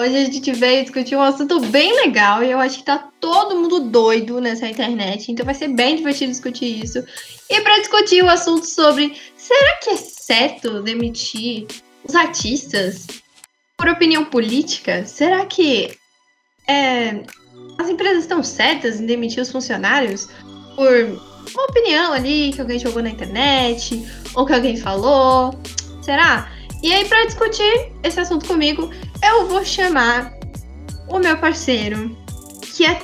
Hoje a gente veio discutir um assunto bem legal e eu acho que tá todo mundo doido nessa internet, então vai ser bem divertido discutir isso. E para discutir o assunto sobre será que é certo demitir os artistas por opinião política? Será que é, as empresas estão certas em demitir os funcionários por uma opinião ali que alguém jogou na internet ou que alguém falou? Será? E aí, para discutir esse assunto comigo, eu vou chamar o meu parceiro, que é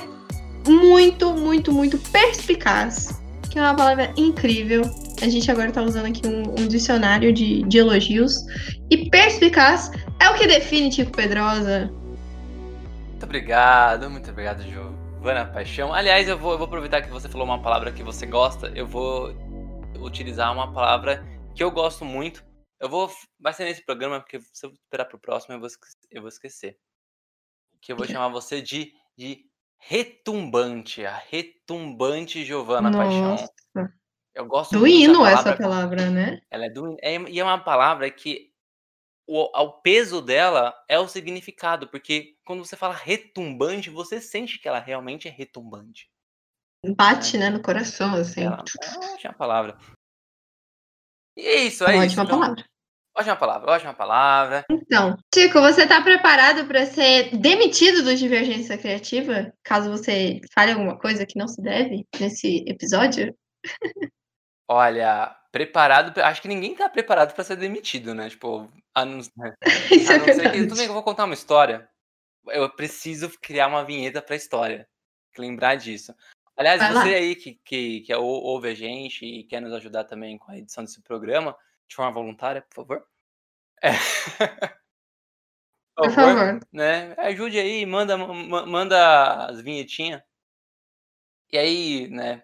muito, muito, muito perspicaz, que é uma palavra incrível. A gente agora tá usando aqui um, um dicionário de, de, elogios. E perspicaz é o que define Tico Pedrosa. Muito obrigado, muito obrigado, Giovana Paixão. Aliás, eu vou, eu vou aproveitar que você falou uma palavra que você gosta, eu vou utilizar uma palavra que eu gosto muito, eu vou. Vai ser nesse programa, porque se eu esperar pro próximo, eu vou, eu vou esquecer. Que eu vou chamar você de, de retumbante. A retumbante Giovana Paixão. Eu gosto do hino essa palavra, né? Ela é do é, E é uma palavra que o, o peso dela é o significado, porque quando você fala retumbante, você sente que ela realmente é retumbante. Bate, né, no coração, assim. Ela, é uma palavra. E é isso, é ótima isso. Ótima então. palavra. Ótima palavra, ótima palavra. Então, Chico, você está preparado para ser demitido do Divergência Criativa? Caso você fale alguma coisa que não se deve nesse episódio? Olha, preparado. Acho que ninguém está preparado para ser demitido, né? Tipo, a não, né? Isso a é não é ser que. Tudo bem que eu vou contar uma história. Eu preciso criar uma vinheta para a história. Lembrar disso. Aliás, Vai você lá. aí que, que, que ouve a gente e quer nos ajudar também com a edição desse programa, de forma voluntária, por favor. É. por, favor, favor. Né? Ajude aí, manda, manda as vinhetinhas. E aí, né?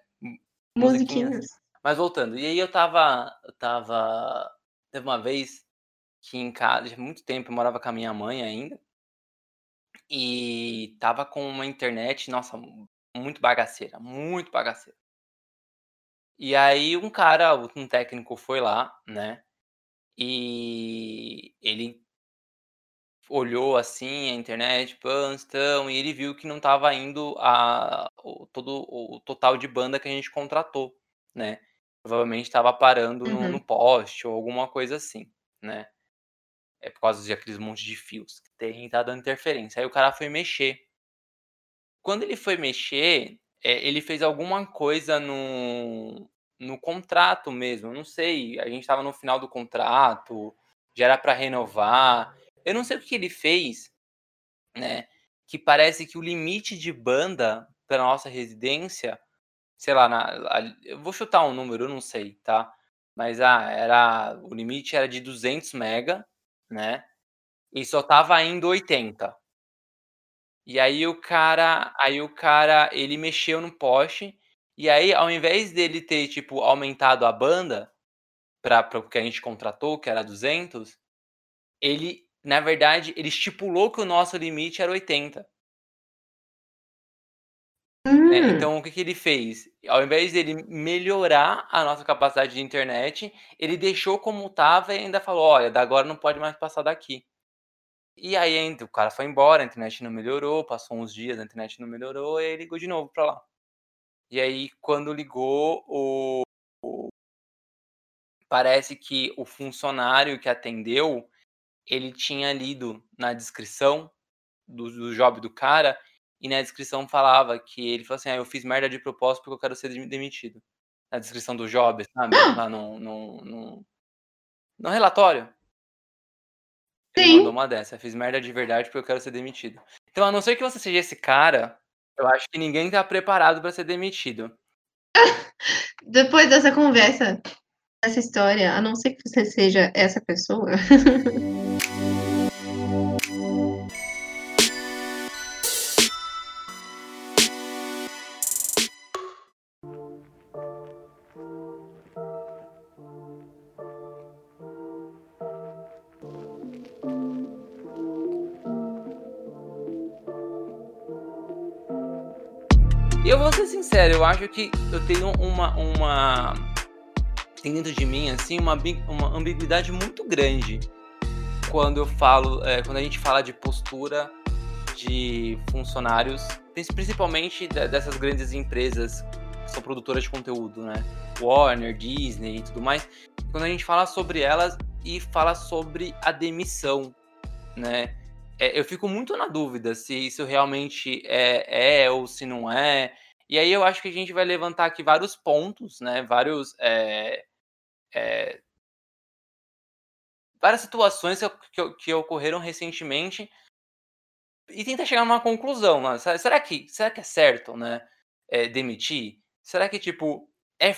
Musiquinhas. Mas voltando, e aí eu tava. Eu tava. Teve uma vez que em casa, há muito tempo, eu morava com a minha mãe ainda. E tava com uma internet, nossa, muito bagaceira, muito bagaceira. E aí um cara, um técnico foi lá, né? E ele olhou assim a internet, então, e ele viu que não estava indo a o, todo o total de banda que a gente contratou, né? Provavelmente estava parando no, no, poste ou alguma coisa assim, né? É por causa de aqueles montes de fios que tem, tá dando interferência. Aí o cara foi mexer quando ele foi mexer, é, ele fez alguma coisa no, no contrato mesmo. não sei, a gente estava no final do contrato, já era para renovar. Eu não sei o que ele fez, né? Que parece que o limite de banda para nossa residência, sei lá, na, eu vou chutar um número, eu não sei, tá? Mas ah, era o limite era de 200 mega, né? E só tava indo 80. E aí o cara aí o cara, ele mexeu no poste, e aí ao invés dele ter, tipo, aumentado a banda, para o que a gente contratou, que era 200, ele, na verdade, ele estipulou que o nosso limite era 80. Né, hum. então o que que ele fez? Ao invés dele melhorar a nossa capacidade de internet, ele deixou como estava e ainda falou: "Olha, da agora não pode mais passar daqui". E aí o cara foi embora, a internet não melhorou, passou uns dias, a internet não melhorou, e ele ligou de novo pra lá. E aí quando ligou, o o parece que o funcionário que atendeu, ele tinha lido na descrição do do job do cara, e na descrição falava que ele falou assim: "Ah, eu fiz merda de propósito porque eu quero ser demitido". Na descrição do job, sabe, lá no no no no relatório. Ele Sim. mandou uma dessa. Fiz merda de verdade porque eu quero ser demitido. Então, a não ser que você seja esse cara, eu acho que ninguém tá preparado para ser demitido. Depois dessa conversa, dessa história, a não ser que você seja essa pessoa. acho que eu tenho uma. uma tem dentro de mim, assim, uma, uma ambiguidade muito grande quando eu falo. É, quando a gente fala de postura de funcionários, principalmente dessas grandes empresas que são produtoras de conteúdo, né? Warner, Disney e tudo mais. Quando a gente fala sobre elas e fala sobre a demissão, né? É, eu fico muito na dúvida se isso realmente é, é ou se não é. E aí eu acho que a gente vai levantar aqui vários pontos, né? Vários. É, é, várias situações que, que, ocorreram recentemente e tentar chegar a uma conclusão. Né? Será, que, será que é certo, né? É, demitir? Será que, tipo, é,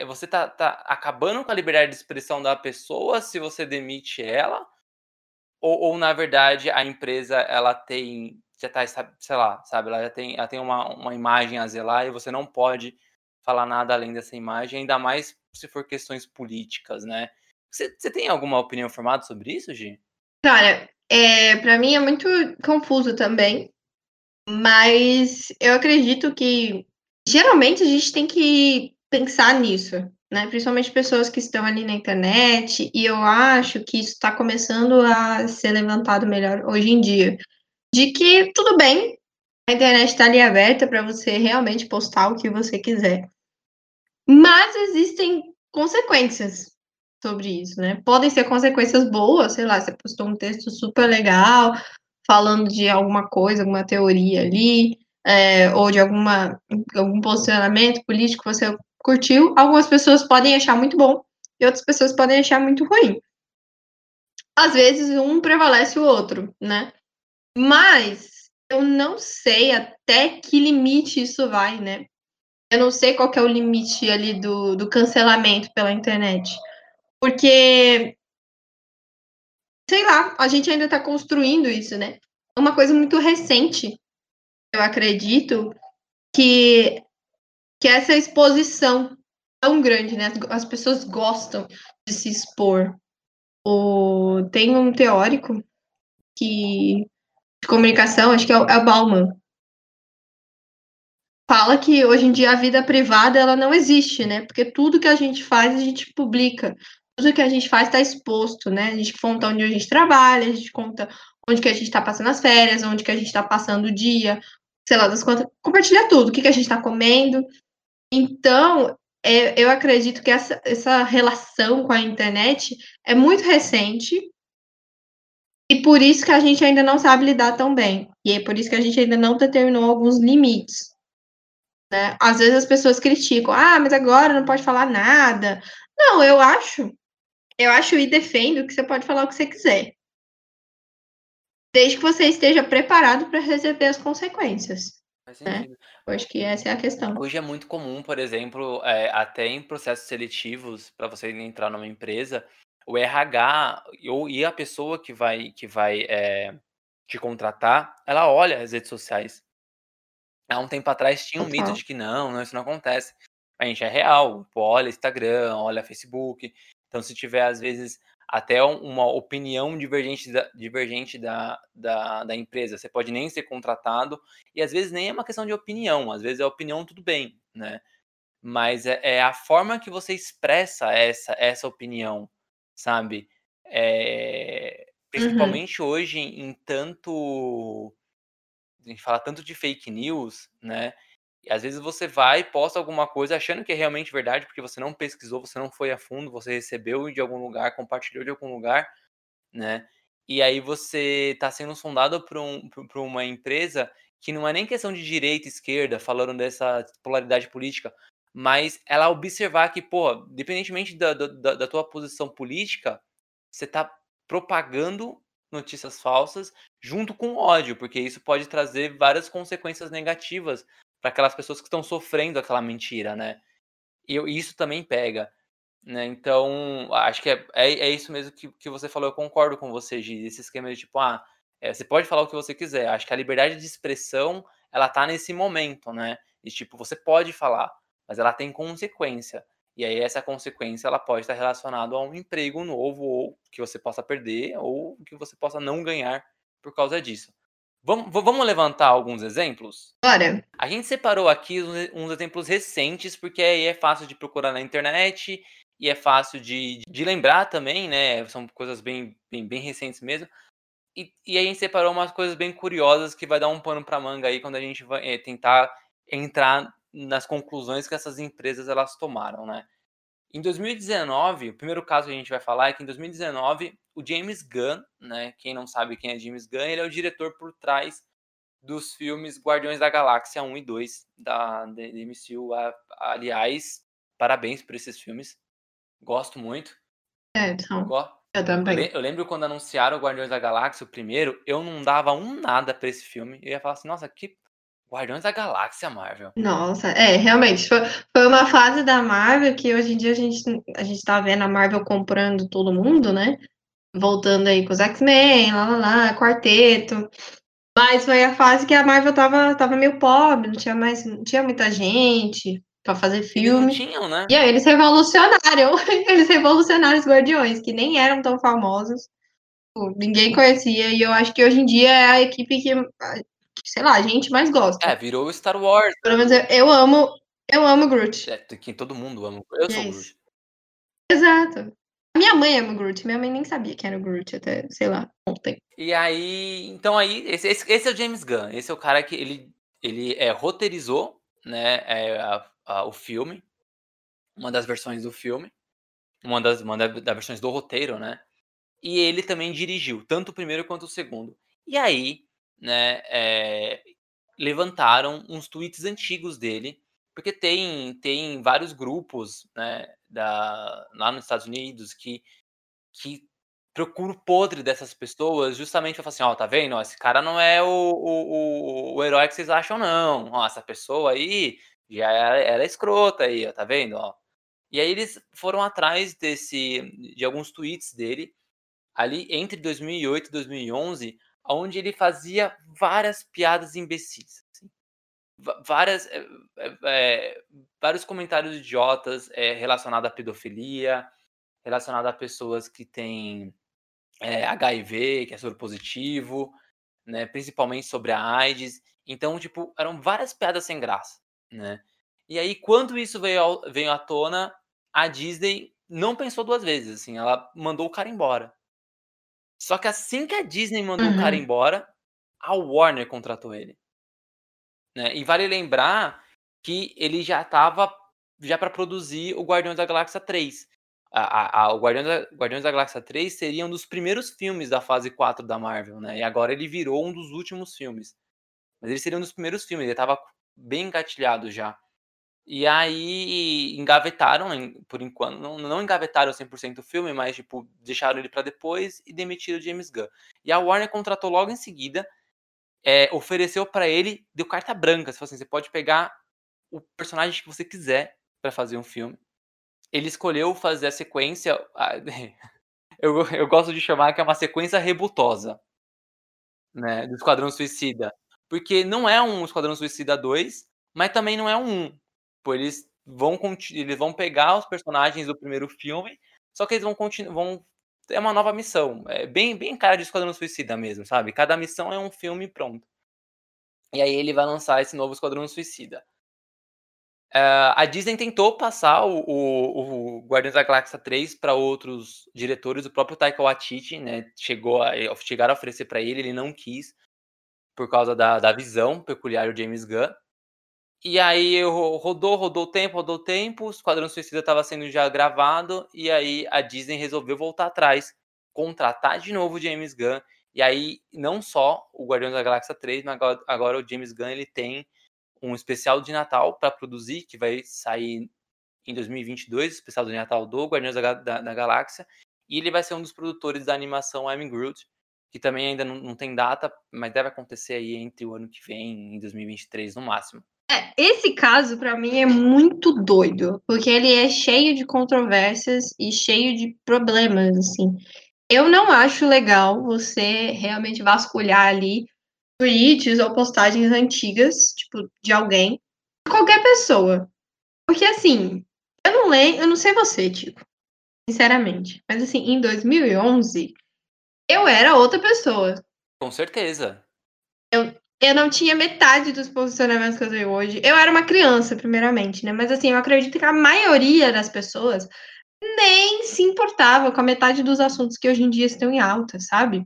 é, você tá, tá acabando com a liberdade de expressão da pessoa se você demite ela? Ou, ou, na verdade a empresa ela tem já tá sei lá sabe ela já tem ela tem uma, uma imagem a zelar e você não pode falar nada além dessa imagem ainda mais se for questões políticas né você, você tem alguma opinião formada sobre isso Gi? Cara é para mim é muito confuso também mas eu acredito que geralmente a gente tem que pensar nisso né? Principalmente pessoas que estão ali na internet, e eu acho que isso está começando a ser levantado melhor hoje em dia. De que tudo bem, a internet está ali aberta para você realmente postar o que você quiser. Mas existem consequências sobre isso, né? Podem ser consequências boas, sei lá, você postou um texto super legal, falando de alguma coisa, alguma teoria ali, é, ou de alguma, algum posicionamento político, você curtiu, algumas pessoas podem achar muito bom e outras pessoas podem achar muito ruim. Às vezes um prevalece o outro, né? Mas eu não sei até que limite isso vai, né? Eu não sei qual é o limite ali do, do cancelamento pela internet. Porque, sei lá, a gente ainda está construindo isso, né? É uma coisa muito recente, eu acredito, que que essa exposição tão grande, né? As pessoas gostam de se expor. O... Tem um teórico que de comunicação, acho que é o, é o Bauman, fala que hoje em dia a vida privada ela não existe, né? Porque tudo que a gente faz a gente publica, tudo que a gente faz está exposto, né? A gente conta onde a gente trabalha, a gente conta onde que a gente está passando as férias, onde que a gente está passando o dia, sei lá, das contas, compartilha tudo, o que, que a gente está comendo. Então, é, eu acredito que essa, essa relação com a internet é muito recente e por isso que a gente ainda não sabe lidar tão bem. E é por isso que a gente ainda não determinou alguns limites. Né? Às vezes as pessoas criticam, ah, mas agora não pode falar nada. Não, eu acho, eu acho e defendo que você pode falar o que você quiser. Desde que você esteja preparado para receber as consequências. Né? Eu acho que essa é a questão. Hoje é muito comum, por exemplo, é, até em processos seletivos, para você entrar numa empresa, o RH ou, e a pessoa que vai, que vai é, te contratar, ela olha as redes sociais. Há um tempo atrás tinha um mito de que não, não, isso não acontece. A gente é real, olha Instagram, olha Facebook. Então, se tiver, às vezes, até uma opinião divergente da, divergente da, da, da, empresa. Você pode nem ser contratado, e às vezes nem é uma questão de opinião, às vezes é opinião, tudo bem, né? Mas é, é a forma que você expressa essa, essa opinião, sabe? É, principalmente uhum. hoje, em tanto. A gente fala tanto de fake news, né? E às vezes você vai e posta alguma coisa achando que é realmente verdade, porque você não pesquisou, você não foi a fundo, você recebeu de algum lugar, compartilhou de algum lugar, né? E aí você está sendo sondado por, um, por, uma empresa que não é nem questão de direita e esquerda, falando dessa polaridade política, mas ela observar que, pô, independentemente da, da, da tua posição política, você está propagando notícias falsas junto com ódio, porque isso pode trazer várias consequências negativas para aquelas pessoas que estão sofrendo aquela mentira, né? E isso também pega. Né? Então, acho que é, é, é, isso mesmo que, que você falou. Eu concordo com você, Gi. Esse esquema de tipo, ah, é, você pode falar o que você quiser. Acho que a liberdade de expressão, ela tá nesse momento, né? E tipo, você pode falar, mas ela tem consequência. E aí essa consequência, ela pode estar relacionada a um emprego novo, ou que você possa perder, ou que você possa não ganhar por causa disso. Vamos, vamos levantar alguns exemplos? Bora. A gente separou aqui uns, uns exemplos recentes, porque aí é fácil de procurar na internet e é fácil de, de lembrar também, né? São coisas bem, bem, bem recentes mesmo. E, e aí a gente separou umas coisas bem curiosas que vai dar um pano para manga aí quando a gente vai é, tentar entrar nas conclusões que essas empresas elas tomaram, né? Em 2019, o primeiro caso que a gente vai falar é que em 2019 o James Gunn, né? Quem não sabe quem é James Gunn, ele é o diretor por trás dos filmes Guardiões da Galáxia 1 e 2 da, da MCU. Aliás, parabéns por esses filmes. Gosto muito. É, então. Eu também. Eu lembro quando anunciaram o Guardiões da Galáxia, o primeiro, eu não dava um nada pra esse filme. Eu ia falar assim, nossa, que Guardiões da Galáxia, Marvel. Nossa, é, realmente. Foi, foi uma fase da Marvel que hoje em dia a gente, a gente tá vendo a Marvel comprando todo mundo, né? Voltando aí com os X-Men, lá, lá, lá, quarteto. Mas foi a fase que a Marvel tava, tava meio pobre, não tinha mais, não tinha muita gente para fazer filme. Eles não tinham, né? E aí eles revolucionaram, eles revolucionaram os Guardiões, que nem eram tão famosos. Ninguém conhecia, e eu acho que hoje em dia é a equipe que, sei lá, a gente mais gosta. É, virou Star Wars. Pelo menos eu, eu amo, eu amo Groot. É, que todo mundo ama. Eu sou Groot. Exato. Minha mãe ama Groot, minha mãe nem sabia que era o Groot até, sei lá, ontem. E aí, então aí, esse, esse, esse é o James Gunn, esse é o cara que ele, ele é, roteirizou, né, é, a, a, o filme, uma das versões do filme, uma das, uma das versões do roteiro, né, e ele também dirigiu, tanto o primeiro quanto o segundo. E aí, né, é, levantaram uns tweets antigos dele, porque tem, tem vários grupos, né, da, lá nos Estados Unidos que, que procuram o podre dessas pessoas justamente para falar assim, ó, tá vendo? Esse cara não é o, o, o, herói que vocês acham, não. Ó, essa pessoa aí já era, era escrota aí, ó, tá vendo? Ó. E aí eles foram atrás desse de alguns tweets dele ali entre 2008 e 2011, onde ele fazia várias piadas imbecis. Assim. Várias, é, é, vários comentários idiotas é, relacionados à pedofilia, relacionado a pessoas que têm é, HIV, que é soro positivo, né, principalmente sobre a AIDS. Então, tipo, eram várias piadas sem graça, né? E aí, quando isso veio, ao, veio à tona, a Disney não pensou duas vezes, assim, ela mandou o cara embora. Só que assim que a Disney mandou uhum. o cara uhum. embora, a Warner contratou ele. Né? E vale lembrar que ele já estava já para produzir o Guardiões da Galáxia 3. A, a, a, o Guardiões da, Guardiões da Galáxia 3 seria um dos primeiros filmes da fase 4 da Marvel, né? E agora ele virou um dos últimos filmes. Mas ele seria um dos primeiros filmes, ele estava bem engatilhado já. E aí engavetaram, por enquanto, não, não engavetaram 100% o filme, mas tipo, deixaram ele para depois e demitiram o James Gunn. E a Warner contratou logo em seguida, é, ofereceu para ele, deu carta branca, se assim, você pode pegar o personagem que você quiser para fazer um filme. Ele escolheu fazer a sequência, eu, eu gosto de chamar que é uma sequência rebutosa, né, do Esquadrão Suicida. Porque não é um Esquadrão Suicida 2, mas também não é um 1. Pô, eles vão eles vão pegar os personagens do primeiro filme, só que eles vão continuar vão é uma nova missão. É bem bem cara de Esquadrão Suicida mesmo, sabe? Cada missão é um filme pronto. E aí ele vai lançar esse novo Esquadrão Suicida. Uh, a Disney tentou passar o, o, o Guardiões da Galáxia 3 para outros diretores, o próprio Taika Waititi, né, chegou a, chegaram a oferecer para ele, ele não quis, por causa da, da visão peculiar do James Gunn. E aí rodou, rodou o tempo, rodou o tempo, o Esquadrão Suicida estava sendo já gravado, e aí a Disney resolveu voltar atrás, contratar de novo o James Gunn, e aí não só o Guardiões da Galáxia 3, mas agora, agora o James Gunn ele tem um especial de Natal para produzir, que vai sair em 2022, especial de Natal do Guardiões da, da, da, Galáxia, e ele vai ser um dos produtores da animação I'm Groot, que também ainda não, não tem data, mas deve acontecer aí entre o ano que vem, em 2023 no máximo. É, esse caso, para mim, é muito doido, porque ele é cheio de controvérsias e cheio de problemas, assim. Eu não acho legal você realmente vasculhar ali tweets ou postagens antigas, tipo, de alguém, qualquer pessoa. Porque assim, eu não leio, eu não sei você, tipo, sinceramente, mas assim, em 2011 eu era outra pessoa. Com certeza. Eu, eu não tinha metade dos posicionamentos que eu tenho hoje. Eu era uma criança, primeiramente, né? Mas assim, eu acredito que a maioria das pessoas nem se importava com a metade dos assuntos que hoje em dia estão em alta, sabe?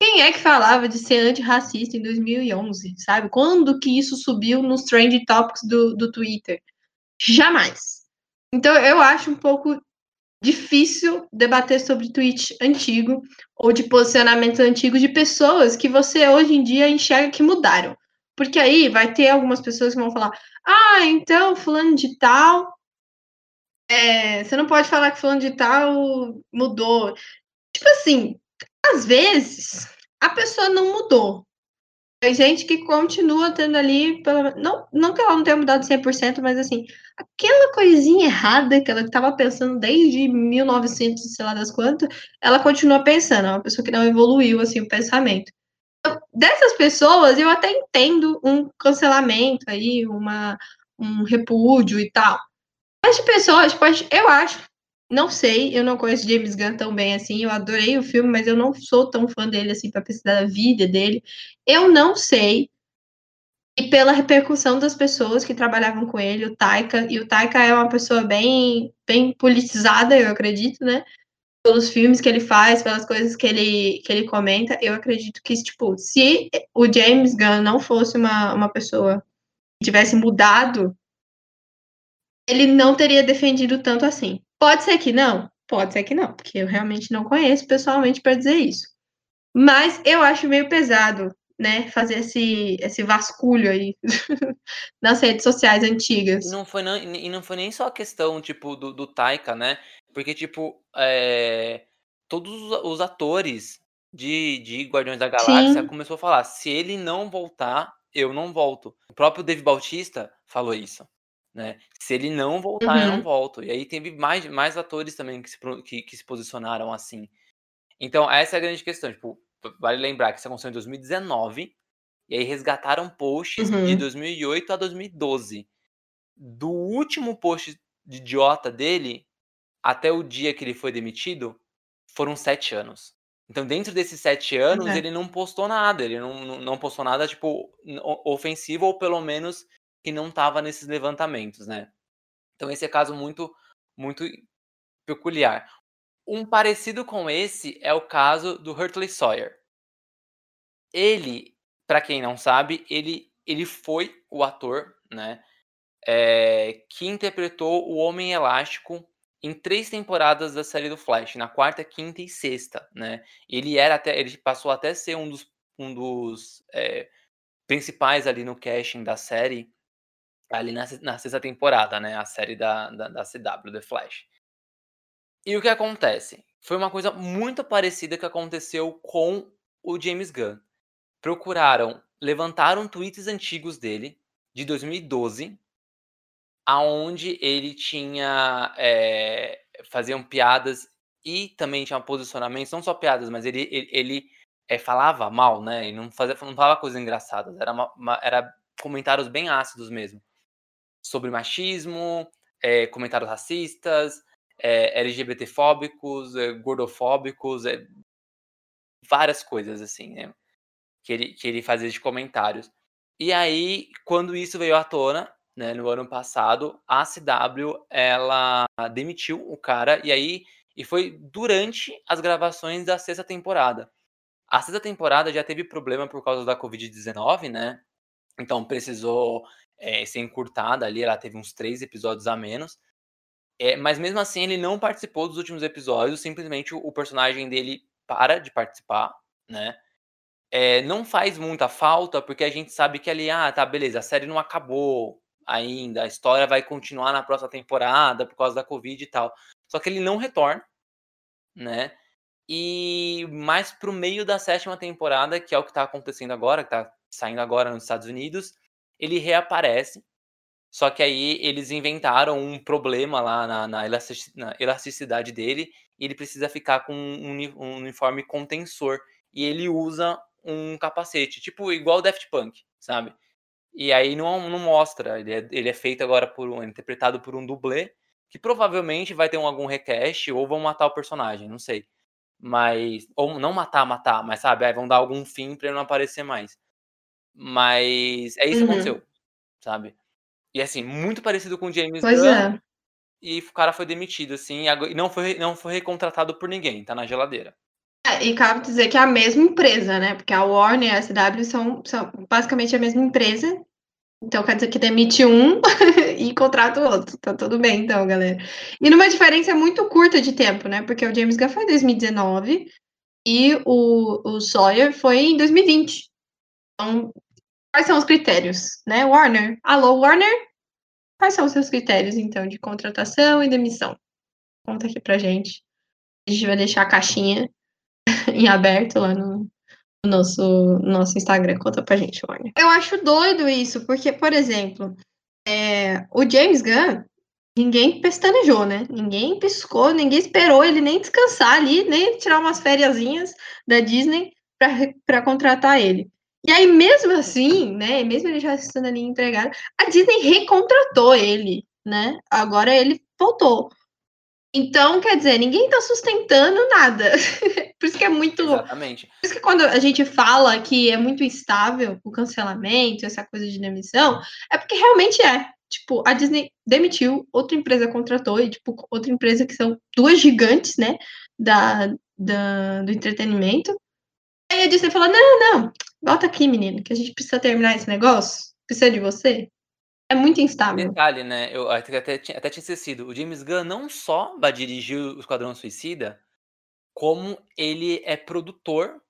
Quem é que falava de ser antirracista em 2011, sabe? Quando que isso subiu nos trend topics do, do Twitter? Jamais. Então eu acho um pouco difícil debater sobre tweet antigo ou de posicionamentos antigos de pessoas que você hoje em dia enxerga que mudaram. Porque aí vai ter algumas pessoas que vão falar: ah, então fulano de tal. É, você não pode falar que fulano de tal mudou. Tipo assim, às vezes a pessoa não mudou, tem gente que continua tendo ali, pelo, não, não que ela não tenha mudado 100%, mas assim, aquela coisinha errada que ela estava pensando desde 1900, sei lá das quantas, ela continua pensando, é uma pessoa que não evoluiu assim o pensamento. Então, dessas pessoas, eu até entendo um cancelamento aí, uma, um repúdio e tal. Mas de pessoas, eu acho não sei, eu não conheço James Gunn tão bem assim. Eu adorei o filme, mas eu não sou tão fã dele assim para precisar da vida dele. Eu não sei. E pela repercussão das pessoas que trabalhavam com ele, o Taika, e o Taika é uma pessoa bem, bem politizada, eu acredito, né? Pelos filmes que ele faz, pelas coisas que ele, que ele comenta, eu acredito que, tipo, se o James Gunn não fosse uma, uma pessoa que tivesse mudado, ele não teria defendido tanto assim. Pode ser que não? Pode ser que não, porque eu realmente não conheço pessoalmente para dizer isso. Mas eu acho meio pesado, né, fazer esse, esse vasculho aí nas redes sociais antigas. E não foi, não, e não foi nem só a questão, tipo, do, do Taika, né? Porque, tipo, é, todos os atores de, de Guardiões da Galáxia Sim. começou a falar, se ele não voltar, eu não volto. O próprio Dave Bautista falou isso. Né? Se ele não voltar, uhum. eu não uhum. volto. E aí teve mais, mais atores também que se, que, que se posicionaram assim. Então, essa é a grande questão. Tipo, vale lembrar que isso aconteceu em 2019, e aí resgataram posts uhum. de 2008 a 2012. Do último post de idiota dele até o dia que ele foi demitido, foram sete anos. Então, dentro desses sete anos, uhum. ele não postou nada. Ele não, não postou nada, tipo, ofensivo, ou pelo menos que não estava nesses levantamentos, né? Então esse é caso muito muito peculiar. Um parecido com esse é o caso do Hurtley Sawyer. Ele, para quem não sabe, ele ele foi o ator, né, é, que interpretou o Homem Elástico em três temporadas da série do Flash, na quarta, quinta e sexta, né? Ele era até, ele passou até ser um dos, um dos é, principais ali no casting da série ali na, na sexta temporada, né? A série da, da, da CW, The Flash. E o que acontece? Foi uma coisa muito parecida que aconteceu com o James Gunn. Procuraram, levantaram tweets antigos dele, de 2012, aonde ele tinha. É, faziam piadas e também tinha posicionamentos, não só piadas, mas ele, ele, ele é, falava mal, né? E não, fazia, não falava coisas engraçadas, era, uma, uma, era comentários bem ácidos mesmo sobre machismo, é, comentários racistas, é, LGBTfóbicos, é, gordofóbicos, é, várias coisas assim, né? Que ele, que ele fazia de comentários. E aí, quando isso veio à tona, né, no ano passado, a CW ela demitiu o cara e aí e foi durante as gravações da sexta temporada. A sexta temporada já teve problema por causa da Covid-19, né? Então precisou é, ser encurtada ali, ela teve uns três episódios a menos. É, mas mesmo assim, ele não participou dos últimos episódios, simplesmente o, o personagem dele para de participar, né? É, não faz muita falta, porque a gente sabe que ali, ah, tá, beleza, a série não acabou ainda, a história vai continuar na próxima temporada por causa da Covid e tal. Só que ele não retorna, né? E mais pro meio da sétima temporada, que é o que tá acontecendo agora, que tá saindo agora nos Estados Unidos, ele reaparece. Só que aí eles inventaram um problema lá na, na, elasticidade dele e ele precisa ficar com um, um uniforme contensor. E ele usa um capacete, tipo igual o Daft Punk, sabe? E aí não, não mostra. Ele é, ele é feito agora por um. É interpretado por um dublê, que provavelmente vai ter um, algum request ou vão matar o personagem, não sei. Mas. Ou não matar, matar, mas sabe? Aí vão dar algum fim pra ele não aparecer mais. Mas é isso que Uhum. aconteceu, sabe. E assim, muito parecido com o James Pois Gunn, é. e o cara foi demitido, assim, e não foi não foi recontratado por ninguém, tá na geladeira. É, e cabe dizer que é a mesma empresa, né, porque a Warner e a CW são são basicamente a mesma empresa, então quer dizer que demite um e contrata o outro, tá tudo bem então, galera. E numa diferença muito curta de tempo, né, porque o James Gunn foi em 2019 e o o Sawyer foi em 2020. Então, quais são os critérios, né, Warner? Alô, Warner? Quais são os seus critérios, então, de contratação e demissão? Conta aqui pra gente. A gente vai deixar a caixinha em aberto lá no no nosso nosso Instagram. Conta pra gente, Warner. Eu acho doido isso, porque, por exemplo, eh, o James Gunn, ninguém pestanejou, né, ninguém piscou, ninguém esperou ele nem descansar ali, nem tirar umas fériasinhas da Disney pra contratar ele. E aí mesmo assim, né, mesmo ele já estando ali empregado, a Disney recontratou ele, né, agora ele voltou. Então, quer dizer, ninguém tá sustentando nada. Por isso que é muito Exatamente. por isso que quando a gente fala que é muito instável o cancelamento, essa coisa de demissão, é porque realmente é. Tipo, a Disney demitiu, outra empresa contratou e, tipo, outra empresa que são 2 gigantes, né, da da do entretenimento. Aí a Disney falou: "Não, não, volta aqui menino, que a gente precisa terminar esse negócio, precisa de você". É muito instável. Detalhe, né, eu até até até tinha esquecido, o James Gunn não só vai dirigir o Esquadrão Suicida, como ele é produtor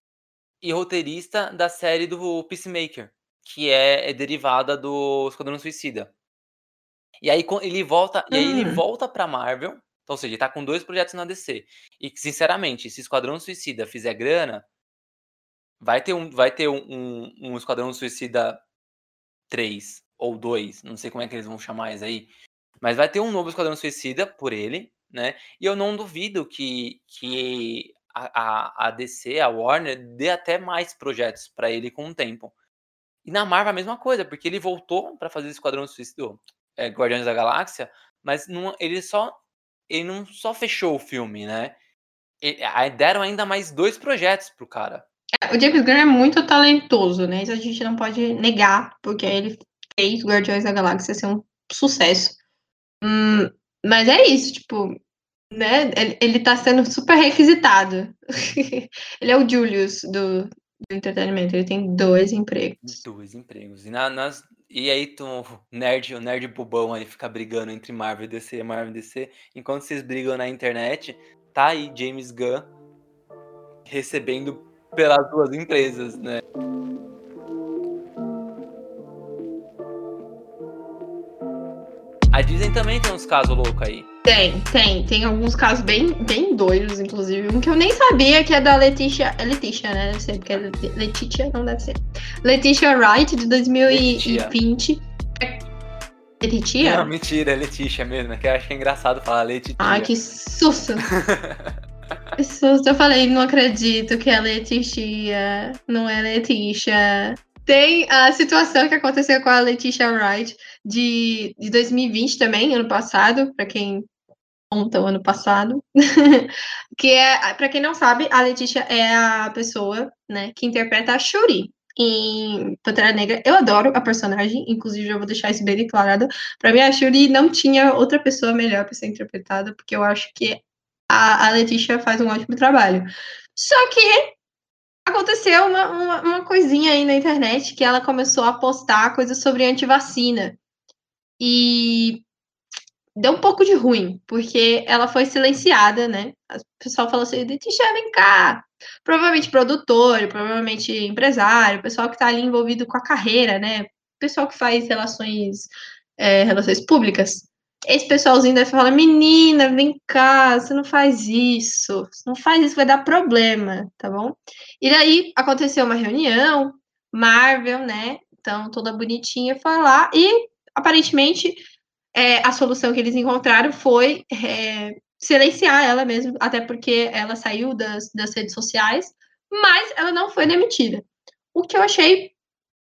e roteirista da série do Peacemaker, que é é derivada do Esquadrão Suicida. E aí ele volta e aí ele Hum. volta pra Marvel, então ou seja, ele tá com 2 projetos na DC, e sinceramente, se Esquadrão Suicida fizer grana vai ter um vai ter um um um Esquadrão Suicida 3 ou 2, não sei como é que eles vão chamar isso aí, mas vai ter um novo Esquadrão Suicida por ele, né, e eu não duvido que que a a a DC, a Warner, dê até mais projetos pra ele com o tempo. E na Marvel a mesma coisa, porque ele voltou pra fazer Esquadrão Suicida eh, Guardiões da Galáxia, mas não ele só ele não só fechou o filme, né, e deram ainda mais 2 projetos para o cara. É, o James Gunn é muito talentoso, né, isso a gente não pode negar, porque ele fez Guardiões da Galáxia ser um sucesso. Hum, mas é isso, tipo, né, ele ele tá sendo super requisitado. Ele é o Julius do do entretenimento, ele tem 2 empregos. 2 empregos. E na nas e aí tu nerd o nerd bobão aí fica brigando entre Marvel e DC, Marvel e DC, enquanto vocês brigam na internet, tá aí James Gunn recebendo pelas 2 empresas, né. A Disney também tem uns caso louco aí. Tem, tem. Tem alguns casos bem bem doidos, inclusive, um que eu nem sabia que é da Leticia é Leticia, né, deve ser, porque é Leti Letitia? Não deve ser. Leticia Wright de dois mil e Letitia. e vinte. É Letitia? Não, mentira, é Letícia mesmo, é que eu achei engraçado falar Letitia. Ai, que susto! Susto, eu falei: "Não acredito que é Leticia, não é Leticia". Tem a situação que aconteceu com a Leticia Wright de de 2020 também, ano passado, pra quem conta o ano passado, que é pra quem não sabe, a Leticia é a pessoa, né, que interpreta a Shuri em Pantera Negra. Eu adoro a personagem, inclusive já vou deixar isso bem declarado, pra mim a Shuri não tinha outra pessoa melhor pra ser interpretada, porque eu acho que a a Leticia faz um ótimo trabalho. Só que aconteceu uma uma uma coisinha aí na internet, que ela começou a postar coisas sobre antivacina. E deu um pouco de ruim, porque ela foi silenciada, né, o pessoal falou assim: "Leticia, vem cá". Provavelmente produtor, provavelmente empresário, pessoal que tá ali envolvido com a carreira, né, pessoal que faz relações, eh, relações públicas. Esse pessoalzinho deve falar: "Menina, vem cá, você não faz isso, você não faz isso, vai dar problema, tá bom?". E daí aconteceu uma reunião, Marvel, né, então toda bonitinha foi lá e aparentemente, eh, a solução que eles encontraram foi, eh, silenciar ela mesmo, até porque ela saiu das das redes sociais, mas ela não foi demitida. O que eu achei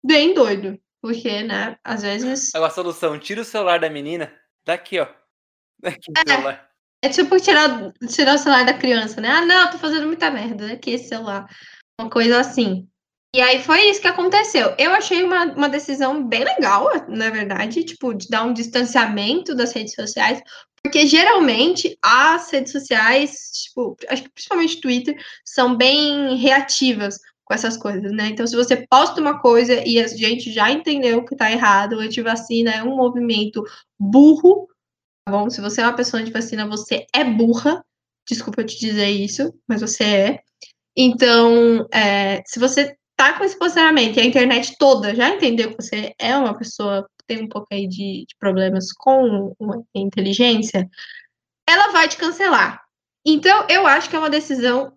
bem doido, porque, né, às vezes Qual a solução? Tira o celular da menina, daqui ó, daqui o É, celular. é tipo tirar tirar o celular da criança, né: "Ah não, tô fazendo muita merda, aqui esse celular", uma coisa assim. E aí foi isso que aconteceu. Eu achei uma, uma decisão bem legal, na verdade, tipo, de dar um distanciamento das redes sociais, porque geralmente as redes sociais, tipo, acho que principalmente Twitter, são bem reativas com essas coisas, né? Então, se você posta uma coisa e a gente já entendeu que tá errado, antivacina é um movimento burro, tá bom? Se você é uma pessoa antivacina, você é burra. Desculpa eu te dizer isso, mas você é. Então, é, se você tá com esse posicionamento e a internet toda já entendeu que você é uma pessoa que tem um pouco aí de, de problemas com inteligência, ela vai te cancelar. Então, eu acho que é uma decisão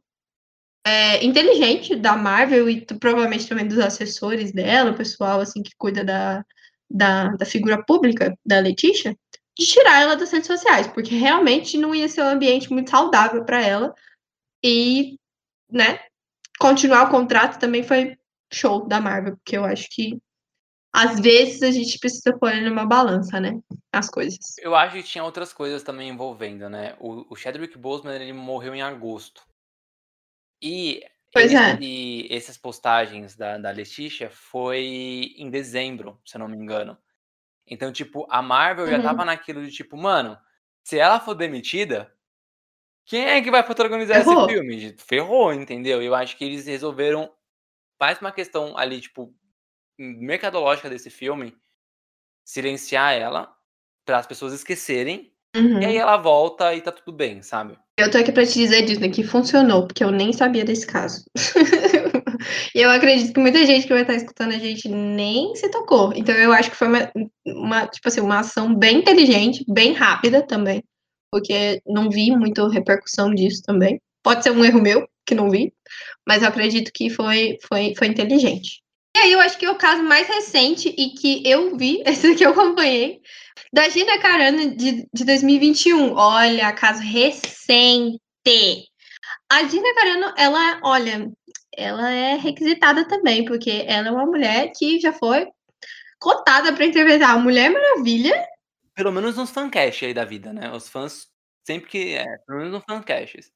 é, inteligente da Marvel e provavelmente também dos assessores dela, o pessoal assim que cuida da, da, da figura pública da Letícia, de tirar ela das redes sociais, porque realmente não ia ser um ambiente muito saudável para ela. E, né, continuar o contrato também foi show da Marvel, porque eu acho que às vezes a gente precisa pôr numa balança, né? As coisas. Eu acho que tinha outras coisas também envolvendo, né? O, o Chadwick Boseman, ele morreu em agosto. E pois é. essas postagens da, da Letícia foi em dezembro, se eu não me engano. Então, tipo, a Marvel uhum. já tava naquilo de tipo, mano, se ela for demitida, quem é que vai protagonizar Ferrou. esse filme? Ferrou, entendeu? Eu acho que eles resolveram mais uma questão ali, tipo, mercadológica desse filme, silenciar ela, para as pessoas esquecerem, uhum. e aí ela volta e tá tudo bem, sabe? Eu tô aqui pra te dizer, Disney, que funcionou, porque eu nem sabia desse caso. e eu acredito que muita gente que vai estar escutando a gente nem se tocou. Então eu acho que foi uma, uma tipo assim, uma ação bem inteligente, bem rápida também porque não vi muita repercussão disso também. Pode ser um erro meu, que não vi, mas eu acredito que foi, foi, foi inteligente. E aí eu acho que é o caso mais recente e que eu vi, esse que eu acompanhei, da Gina Carano de, de 2021. Olha, caso recente. A Gina Carano, ela, olha, ela é requisitada também, porque ela é uma mulher que já foi cotada para interpretar a Mulher Maravilha pelo menos nos fancast aí da vida, né, os fãs sempre que é, pelo menos nos fancasts.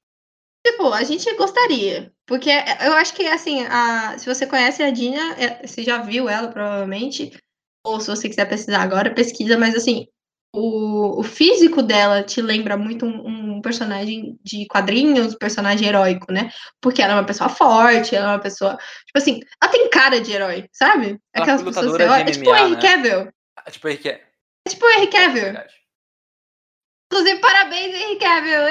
Tipo, a gente gostaria, porque eu acho que, assim, a se você conhece a Dina, eh, você já viu ela provavelmente, ou se você quiser pesquisar agora, pesquisa, mas assim, o, o físico dela te lembra muito um, um personagem de quadrinhos, um personagem heróico, né? Porque ela é uma pessoa forte, ela é uma pessoa. Tipo assim, ela tem cara de herói, sabe? Aquelas pessoas que é tipo o Henry né? Cavill. Ah, tipo o Henry Cavill. É tipo o Henry Cavill. Inclusive, parabéns, Henry Cavill!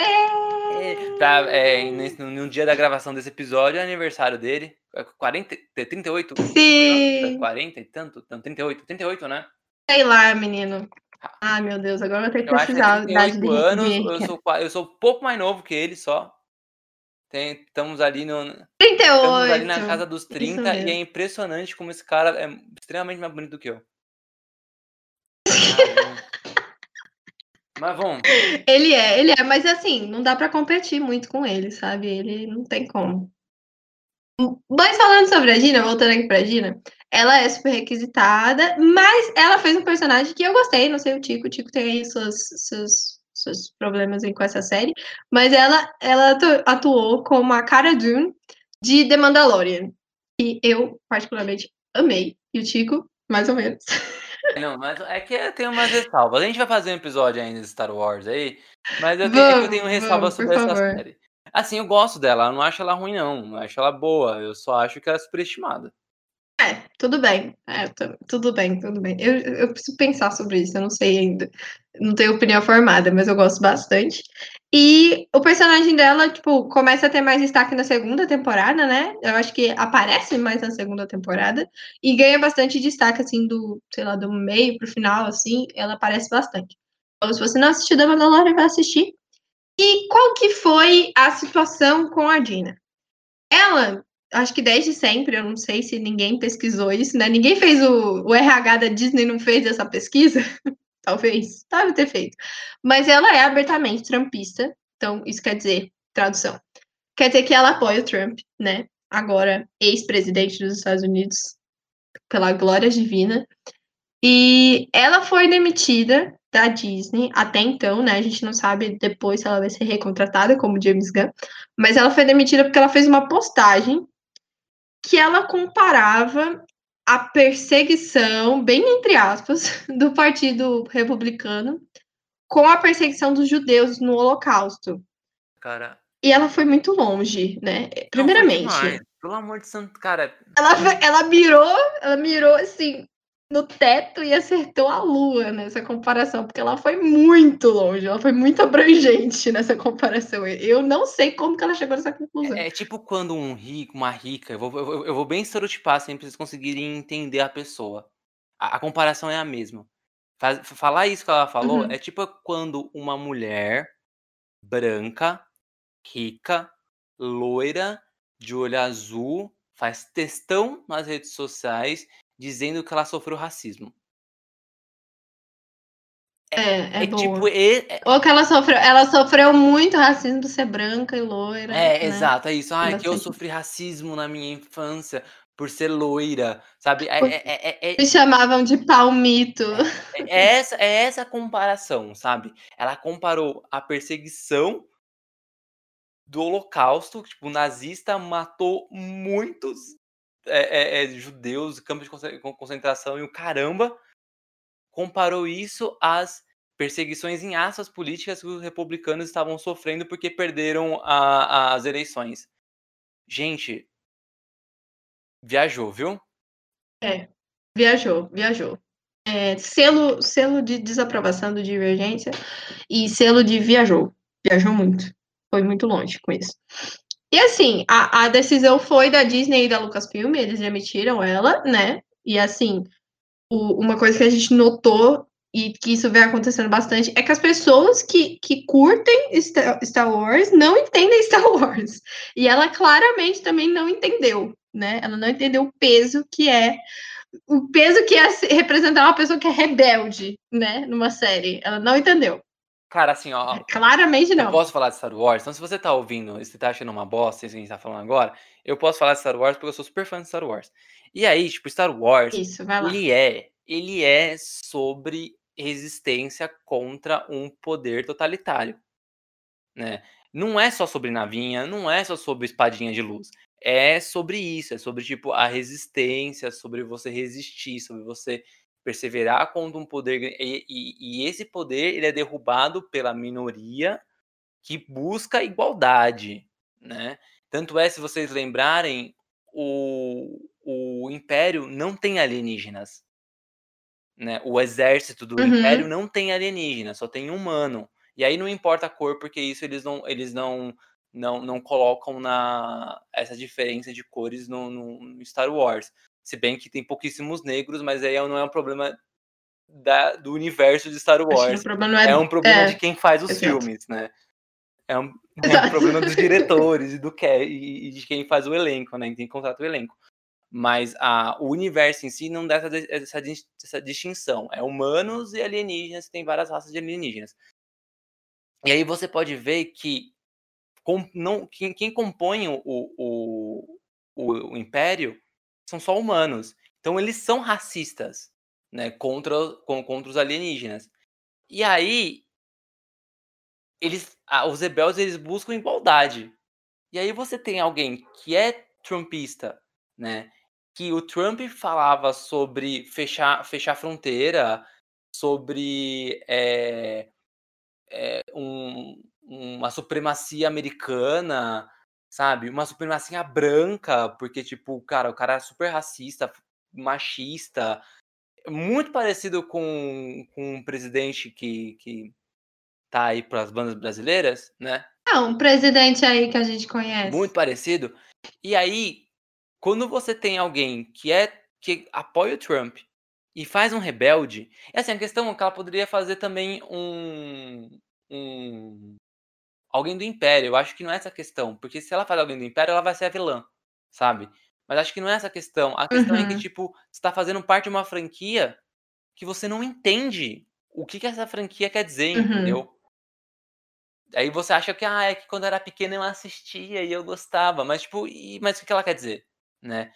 É, pra, é, nesse, no dia da gravação desse episódio, é aniversário dele. 40, 38? Sim! 40 e tanto? Não, 38. 38, né? Sei lá, menino. Ai, meu Deus, agora eu vou ter que precisar da idade dele. anos, eu sou, eu sou um pouco mais novo que ele só. Tem, estamos ali no. 38! Estamos ali na casa dos 30 e é impressionante como esse cara é extremamente mais bonito do que eu. Mas vamos. Ele é, ele é, mas assim, não dá para competir muito com ele, sabe? Ele não tem como. Mas falando sobre a Gina, voltando aqui pra Gina, ela é super requisitada, mas ela fez um personagem que eu gostei, não sei o Tico, o Tico tem aí seus, seus, seus problemas aí com essa série, mas ela, ela atuou como a Cara Dune de The Mandalorian, e eu particularmente amei, e o Tico, mais ou menos. Não, mas é que tem umas ressalvas. A gente vai fazer um episódio ainda de Star Wars aí, mas eu tenho, vamos, eu tenho ressalvas sobre essa favor. série. Assim, eu gosto dela, eu não acho ela ruim, não. Eu acho ela boa, eu só acho que ela é superestimada. É, tudo bem. É, tudo bem, tudo bem. Eu, eu preciso pensar sobre isso, eu não sei ainda. Não tenho opinião formada, mas eu gosto bastante. E o personagem dela, tipo, começa a ter mais destaque na segunda temporada, né? Eu acho que aparece mais na segunda temporada e ganha bastante destaque, assim, do, sei lá, do meio pro final, assim, ela aparece bastante. Então, se você não assistiu da Mandalorian, vai assistir. E qual que foi a situação com a Dina? Ela, acho que desde sempre, eu não sei se ninguém pesquisou isso, né? Ninguém fez o, o RH da Disney, não fez essa pesquisa. Talvez, deve ter feito. Mas ela é abertamente trumpista, então isso quer dizer, tradução, quer dizer que ela apoia o Trump, né? Agora ex-presidente dos Estados Unidos, pela glória divina. E ela foi demitida da Disney até então, né? A gente não sabe depois se ela vai ser recontratada como James Gunn, mas ela foi demitida porque ela fez uma postagem que ela comparava a perseguição, bem entre aspas, do Partido Republicano com a perseguição dos judeus no Holocausto. Cara. E ela foi muito longe, né? Primeiramente. Não, Pelo amor de santo, cara. Ela, ela mirou, ela mirou assim no teto e acertou a lua nessa comparação, porque ela foi muito longe, ela foi muito abrangente nessa comparação. Eu não sei como que ela chegou nessa conclusão. É, é tipo quando um rico, uma rica, eu vou, eu, eu vou bem estereotipar assim, pra vocês conseguirem entender a pessoa. A, a comparação é a mesma. Faz, falar isso que ela falou uhum. é tipo quando uma mulher branca, rica, loira, de olho azul, faz textão nas redes sociais dizendo que ela sofreu racismo. É, é, é tipo. É... Ou que ela sofreu, ela sofreu muito racismo por ser branca e loira. É, né? exato, é isso. Ah, é que eu sofri racismo na minha infância por ser loira, sabe? É, é, é, Me chamavam de palmito. É, essa, é essa comparação, sabe? Ela comparou a perseguição do Holocausto, tipo, o nazista matou muitos é, é, é, judeus, campos de concentração e o caramba, comparou isso às perseguições em aspas políticas que os republicanos estavam sofrendo porque perderam a, as eleições. Gente, viajou, viu? É, viajou, viajou. É, selo, selo de desaprovação do Divergência e selo de viajou. Viajou muito. Foi muito longe com isso. E assim, a, a decisão foi da Disney e da Lucasfilm, eles demitiram ela, né? E assim, o, uma coisa que a gente notou e que isso vem acontecendo bastante é que as pessoas que, que curtem Star, Wars não entendem Star Wars. E ela claramente também não entendeu, né? Ela não entendeu o peso que é o peso que é representar uma pessoa que é rebelde, né, numa série. Ela não entendeu. Cara, assim, ó. Claramente não. Eu posso falar de Star Wars. Então, se você tá ouvindo e você tá achando uma bosta isso que a gente tá falando agora, eu posso falar de Star Wars porque eu sou super fã de Star Wars. E aí, tipo, Star Wars, isso, vai lá. ele é, ele é sobre resistência contra um poder totalitário, né? Não é só sobre navinha, não é só sobre espadinha de luz. É sobre isso, é sobre tipo a resistência, sobre você resistir, sobre você perseverar contra um poder e, e, e, esse poder ele é derrubado pela minoria que busca igualdade, né? Tanto é se vocês lembrarem o, o Império não tem alienígenas, né? O exército do uhum. Império não tem alienígenas, só tem humano. E aí não importa a cor porque isso eles não eles não não, não colocam na essa diferença de cores no, no Star Wars. Se bem que tem pouquíssimos negros, mas aí não é um problema da, do universo de Star Wars. É... é... um problema é... de quem faz os filmes, né? É um, é um problema dos diretores e do que e de quem faz o elenco, né? Quem contrata o elenco. Mas a, o universo em si não dá essa, essa, essa distinção. É humanos e alienígenas, tem várias raças de alienígenas. E aí você pode ver que com, não, quem, quem compõe o, o, o, o Império são só humanos. Então eles são racistas, né, contra, contra os alienígenas. E aí eles, os rebeldes eles buscam igualdade. E aí você tem alguém que é trumpista, né, que o Trump falava sobre fechar fechar fronteira, sobre é, é, um, uma supremacia americana, sabe? Uma supremacia branca, porque, tipo, cara, o cara é super racista, machista, muito parecido com, com um presidente que, que tá aí para as bandas brasileiras, né? Ah, um presidente aí que a gente conhece. Muito parecido. E aí, quando você tem alguém que é que apoia o Trump e faz um rebelde, é assim, a questão é que ela poderia fazer também um, um alguém do Império. Eu acho que não é essa questão. Porque se ela faz alguém do Império, ela vai ser a vilã, sabe? Mas acho que não é essa questão. A questão uhum. é que, uhum. tipo, você tá fazendo parte de uma franquia que você não entende o que, que essa franquia quer dizer, uhum. entendeu? Aí você acha que, ah, é que quando eu era pequena eu assistia e eu gostava. Mas, tipo, e, mas o que, que ela quer dizer, né?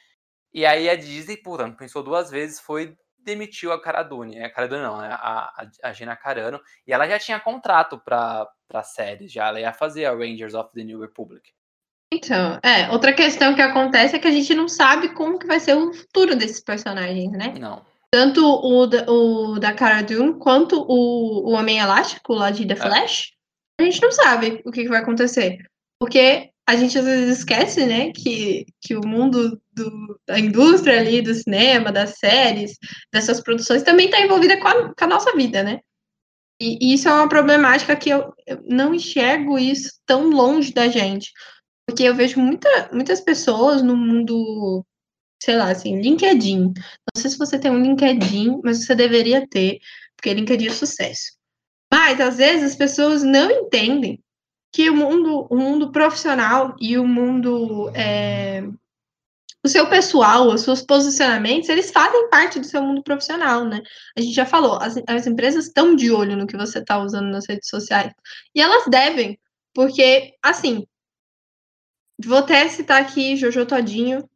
E aí a Disney, puta, pensou duas vezes, foi demitiu a Cara Dune. A Cara Dune não, a, a, a Gina Carano. E ela já tinha contrato pra, pra séries, já. Ela ia fazer a Rangers of the New Republic. Então, é, outra questão que acontece é que a gente não sabe como que vai ser o futuro desses personagens, né? Não. Tanto o da, o da Cara Dune quanto o, o Homem Elástico lá de The Flash, é. a gente não sabe o que, que vai acontecer. Porque a gente às vezes esquece, né, que, que o mundo do, da indústria ali, do cinema, das séries, dessas produções, também está envolvida com a, com a, nossa vida, né? E, e, isso é uma problemática que eu, eu não enxergo isso tão longe da gente. Porque eu vejo muita, muitas pessoas no mundo, sei lá, assim, LinkedIn. Não sei se você tem um LinkedIn, mas você deveria ter, porque LinkedIn é sucesso. Mas, às vezes, as pessoas não entendem que o mundo, o mundo profissional e o mundo. É, o seu pessoal, os seus posicionamentos, eles fazem parte do seu mundo profissional, né? A gente já falou, as, as empresas estão de olho no que você está usando nas redes sociais. E elas devem, porque, assim, vou até citar aqui Jojo Todinho,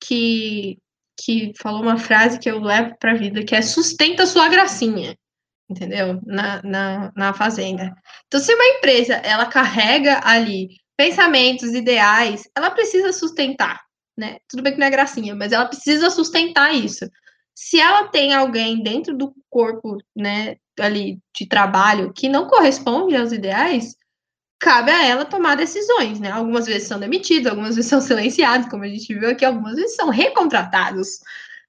que, que falou uma frase que eu levo para a vida, que é sustenta sua gracinha entendeu? Na, na, na fazenda. Então, se uma empresa ela carrega ali pensamentos, ideais, ela precisa sustentar, né? Tudo bem que não é gracinha, mas ela precisa sustentar isso. Se ela tem alguém dentro do corpo, né, ali de trabalho que não corresponde aos ideais, cabe a ela tomar decisões, né? Algumas vezes são demitidos, algumas vezes são silenciados, como a gente viu aqui, algumas vezes são recontratados.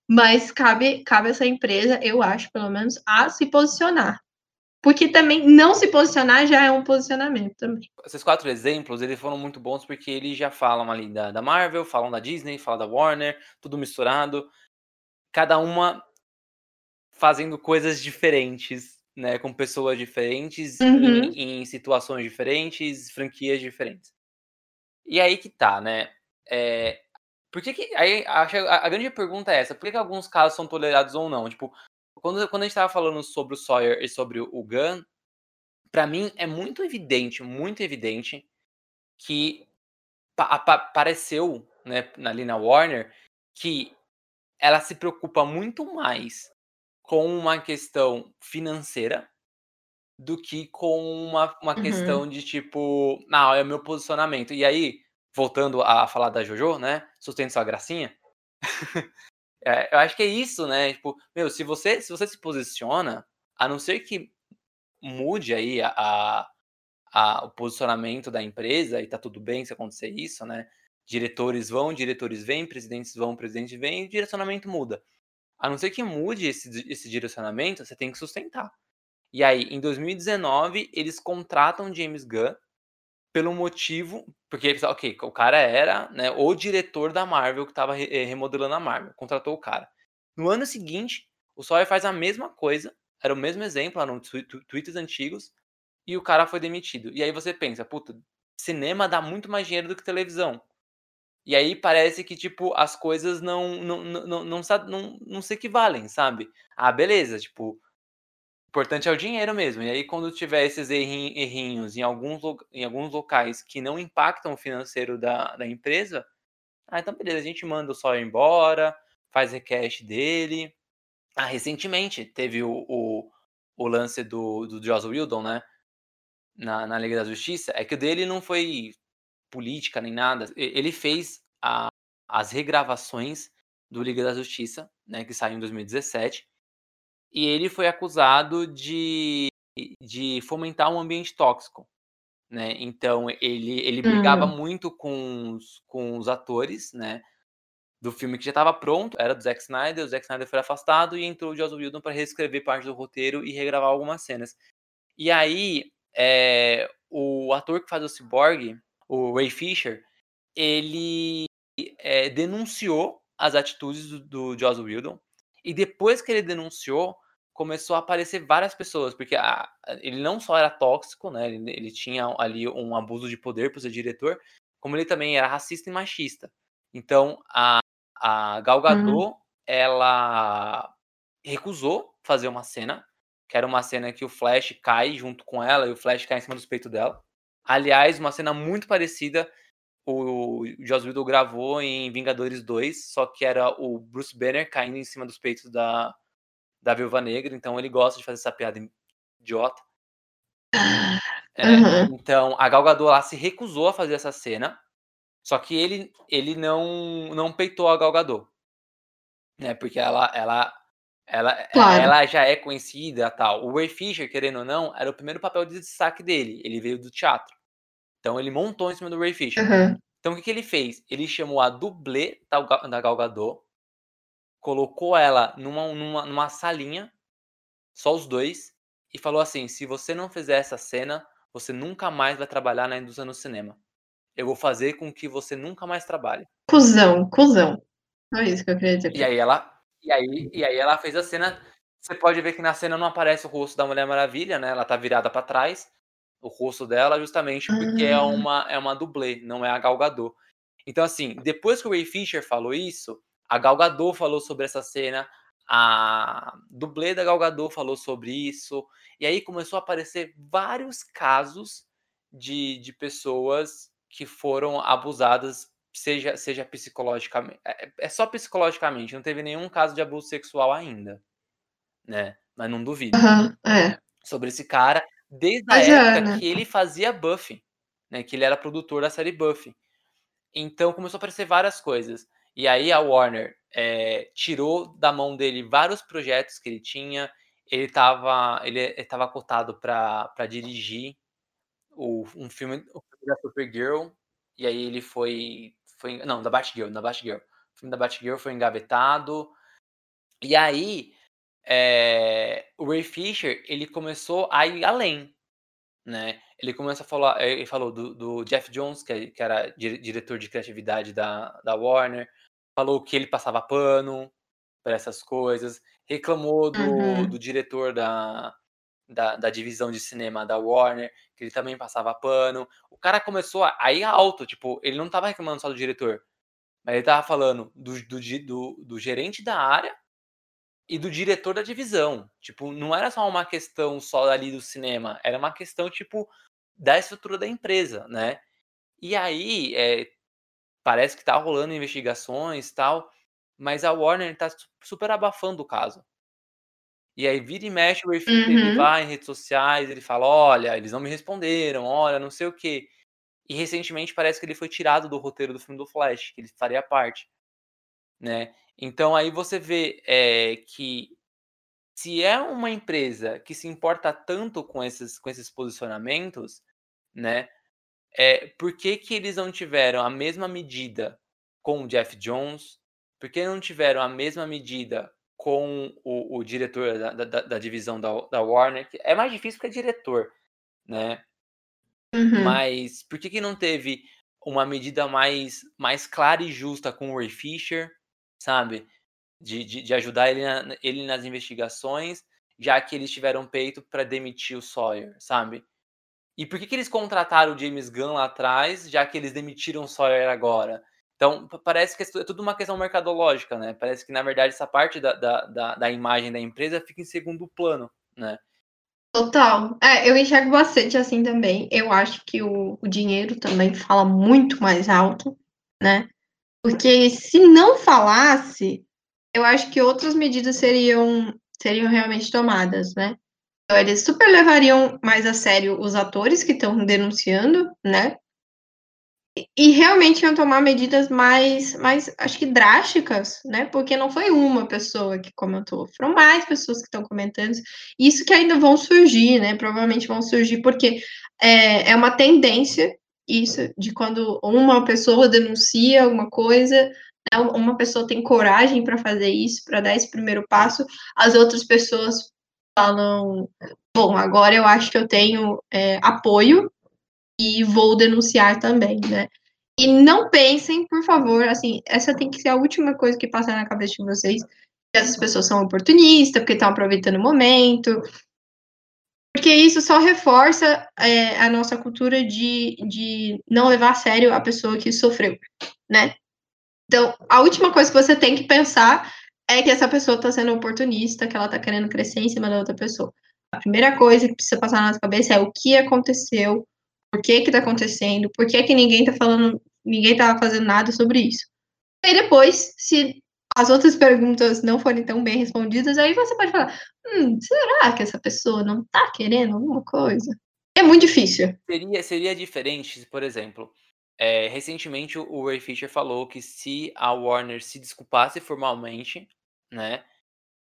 Mas cabe, cabe essa empresa, eu acho, pelo menos, a se posicionar. Porque também não se posicionar já é um posicionamento também. Esses quatro exemplos, eles foram muito bons porque eles já falam ali da, da Marvel, falam da Disney, falam da Warner, tudo misturado. Cada uma fazendo coisas diferentes, né? Com pessoas diferentes, uhum. em, em, situações diferentes, franquias diferentes. E aí que tá, né? É, por que, que aí a, a, grande pergunta é essa, por que, que alguns casos são tolerados ou não? Tipo, quando, quando a gente tava falando sobre o Sawyer e sobre o Gun, para mim é muito evidente, muito evidente que apareceu né, ali na Warner que ela se preocupa muito mais com uma questão financeira do que com uma, uma uhum. questão de tipo, não, é o meu posicionamento. E aí, voltando a falar da JoJo, né? Sustente sua gracinha. é, eu acho que é isso, né? Tipo, meu, se você, se você se posiciona, a não ser que mude aí a, a, a, o posicionamento da empresa, e tá tudo bem se acontecer isso, né? Diretores vão, diretores vêm, presidentes vão, presidente vem, e o direcionamento muda. A não ser que mude esse, esse direcionamento, você tem que sustentar. E aí, em 2019, eles contratam James Gunn pelo motivo. Porque, ok, o cara era né, o diretor da Marvel que estava eh, remodelando a Marvel, contratou o cara. No ano seguinte, o Sawyer faz a mesma coisa, era o mesmo exemplo, eram tweets antigos, e o cara foi demitido. E aí você pensa, puta, cinema dá muito mais dinheiro do que televisão. E aí parece que, tipo, as coisas não, não, não, não, não, não, não se equivalem, sabe? Ah, beleza, tipo, importante é o dinheiro mesmo. E aí, quando tiver esses errinhos em alguns, em alguns locais que não impactam o financeiro da, da empresa, ah, então beleza, a gente manda o Sawyer embora, faz request dele. Ah, recentemente teve o, o, o lance do, do Joss Whedon, né? Na, na Liga da Justiça. É que o dele não foi política nem nada. Ele fez a, as regravações do Liga da Justiça, né? Que saiu em 2017 e ele foi acusado de, de fomentar um ambiente tóxico. Né? Então ele, ele brigava uhum. muito com os, com os atores, né? Do filme que já estava pronto, era do Zack Snyder, o Zack Snyder foi afastado e entrou o Joss Whedon para reescrever parte do roteiro e regravar algumas cenas. E aí, é, o ator que faz o Cyborg, o Ray Fisher, ele é, denunciou as atitudes do, do Joss Whedon, e depois que ele denunciou, começou a aparecer várias pessoas, porque a, ele não só era tóxico, né? Ele, ele tinha ali um abuso de poder por ser diretor, como ele também era racista e machista. Então a, a Gal. Gadot, uhum. ela recusou fazer uma cena, que era uma cena que o Flash cai junto com ela e o Flash cai em cima dos peitos dela. Aliás, uma cena muito parecida o Joss Whedon gravou em Vingadores 2, só que era o Bruce Banner caindo em cima dos peitos da, da Viúva Negra, então ele gosta de fazer essa piada idiota. É, uhum. Então, a Gal Gadot lá se recusou a fazer essa cena. Só que ele, ele não, não peitou a Gal Gadot. Né, porque ela, ela, ela, Claro. ela já é conhecida tal. O Ray Fisher, querendo ou não, era o primeiro papel de destaque dele. Ele veio do teatro. Então ele montou em cima do Ray Fisher. Aham. Então o que, que ele fez? Ele chamou a dublê da, da Gal Gadot, colocou ela numa, numa, numa salinha, só os dois, e falou assim: se você não fizer essa cena, você nunca mais vai trabalhar na indústria no cinema. Eu vou fazer com que você nunca mais trabalhe. Cusão, cuzão. É isso que eu queria dizer. E aí ela, e aí, e aí ela fez a cena. Você pode ver que na cena não aparece o rosto da Mulher Maravilha, né? Ela tá virada pra trás, o rosto dela, justamente porque é Ah. uma é uma dublê, não é a Gal Gadot. Então assim, depois que o Ray Fisher falou isso, a Gal Gadot falou sobre essa cena, a dublê da Gal Gadot falou sobre isso, e aí começou a aparecer vários casos de, de pessoas que foram abusadas, seja, seja psicologicamente. É, é só psicologicamente, não teve nenhum caso de abuso sexual ainda, né? Mas não duvido Aham, é. sobre esse cara desde a Mas é, época né? que ele fazia Buffy, né? Que ele era produtor da série Buffy. Então começou a aparecer várias coisas. E aí a Warner eh, tirou da mão dele vários projetos que ele tinha. Ele estava ele, ele tava cotado para dirigir o, um filme, filme da Supergirl. E aí ele foi, foi. Não, da Batgirl, da Batgirl. O filme da Batgirl foi engavetado. E aí eh, o Ray Fisher ele começou a ir além, né? Ele começou a falar, ele falou do, do Jeff Jones, que, é- que era dire- diretor de criatividade da, da Warner, falou que ele passava pano para essas coisas, reclamou do, Uhum. do diretor da, da, da divisão de cinema da Warner, que ele também passava pano. O cara começou a, a ir alto, tipo, ele não tava reclamando só do diretor, mas ele tava falando do, do, do, do gerente da área e do diretor da divisão. Tipo, não era só uma questão só ali do cinema, era uma questão, tipo, da estrutura da empresa, né? E aí, é, parece que tá rolando investigações e tal, mas a Warner tá su- super abafando o caso. E aí, vira e mexe, o Ray Fisher, ele Uhum. vai em redes sociais, ele fala, olha, eles não me responderam, olha, não sei o quê. E recentemente parece que ele foi tirado do roteiro do filme do Flash, que ele faria parte, né? Então aí você vê é, que se é uma empresa que se importa tanto com esses, com esses posicionamentos, né? É, por que, que eles não tiveram a mesma medida com o Jeff Jones? Por que não tiveram a mesma medida com o, o diretor da, da, da divisão da, da Warner? É mais difícil porque é diretor, né? Uhum. Mas por que, que não teve uma medida mais, mais clara e justa com o Ray Fisher, sabe? De, de, de ajudar ele, na- ele nas investigações, já que eles tiveram peito para demitir o Sawyer, sabe? E por que, que eles contrataram o James Gunn lá atrás, já que eles demitiram o Sawyer agora? Então, pa- parece que é tudo uma questão mercadológica, né? Parece que, na verdade, essa parte da, da, da, da imagem da empresa fica em segundo plano, né? Total. É, eu enxergo bastante assim também. Eu acho que o, o dinheiro também fala muito mais alto, né? Porque se não falasse, eu acho que outras medidas seriam, seriam realmente tomadas, né? Eles super levariam mais a sério os atores que estão denunciando, né? E- E realmente iam tomar medidas mais, mais, acho que drásticas, né? Porque não foi uma pessoa que comentou, foram mais pessoas que estão comentando. Isso que ainda vão surgir, né? Provavelmente vão surgir, porque é, é uma tendência isso, de quando uma pessoa denuncia alguma coisa, né, uma pessoa tem coragem para fazer isso, para dar esse primeiro passo, as outras pessoas falam, bom, agora eu acho que eu tenho é, apoio e vou denunciar também, né? E não pensem, por favor, assim, essa tem que ser a última coisa que passar na cabeça de vocês, que essas pessoas são oportunistas, porque estão aproveitando o momento, porque isso só reforça é, a nossa cultura de, de não levar a sério a pessoa que sofreu, né? Então, a última coisa que você tem que pensar é que essa pessoa está sendo oportunista, que ela está querendo crescer em cima da outra pessoa. A primeira coisa que precisa passar na nossa cabeça é o que aconteceu, por que que tá acontecendo, por que que ninguém tá falando, ninguém tá fazendo nada sobre isso. E depois, se as outras perguntas não forem tão bem respondidas, aí você pode falar, hum, será que essa pessoa não tá querendo alguma coisa? É muito difícil. Seria, seria diferente por exemplo, É, recentemente o Ray Fisher falou que se a Warner se desculpasse formalmente, né,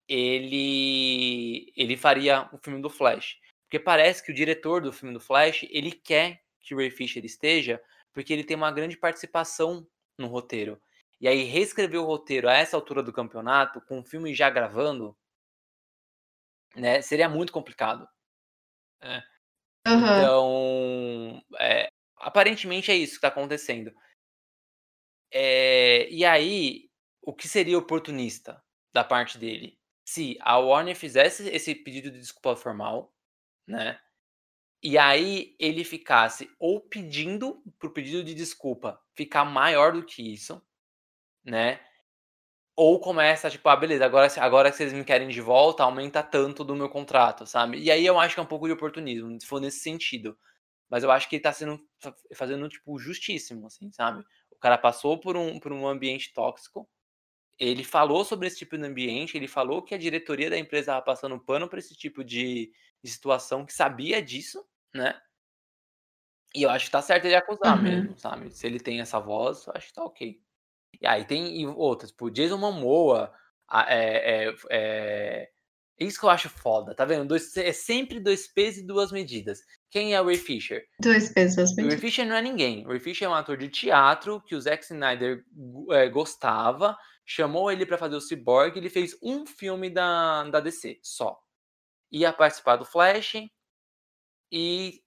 ele ele faria o filme do Flash. Porque parece que o diretor do filme do Flash, ele quer que o Ray Fisher esteja, porque ele tem uma grande participação no roteiro. E aí reescrever o roteiro a essa altura do campeonato, com o filme já gravando, né, seria muito complicado. Né? Aham. Então, é, aparentemente é isso que está acontecendo. É, e aí, o que seria oportunista da parte dele? Se a Warner fizesse esse pedido de desculpa formal, né? E aí ele ficasse ou pedindo pro pedido de desculpa ficar maior do que isso, né? Ou começa, tipo, ah, beleza, agora, agora que vocês me querem de volta, aumenta tanto do meu contrato, sabe? E aí eu acho que é um pouco de oportunismo, se for nesse sentido. Mas eu acho que ele tá sendo, fazendo, tipo, justíssimo, assim, sabe? O cara passou por um, por um ambiente tóxico, ele falou sobre esse tipo de ambiente, ele falou que a diretoria da empresa estava passando pano para esse tipo de, de, situação, que sabia disso, né? E eu acho que tá certo ele acusar uhum. mesmo, sabe? Se ele tem essa voz, eu acho que tá ok. E aí tem outras, tipo, Jason Momoa, é, é, é, isso que eu acho foda, tá vendo? Dois, é sempre dois pesos e duas medidas. Quem é o Ray Fisher? Dois pesos, duas medidas. O Ray Fisher não é ninguém. O Ray Fisher é um ator de teatro que o Zack Snyder é, gostava, chamou ele para fazer o Cyborg, ele fez um filme da, da DC, só. Ia participar do Flash e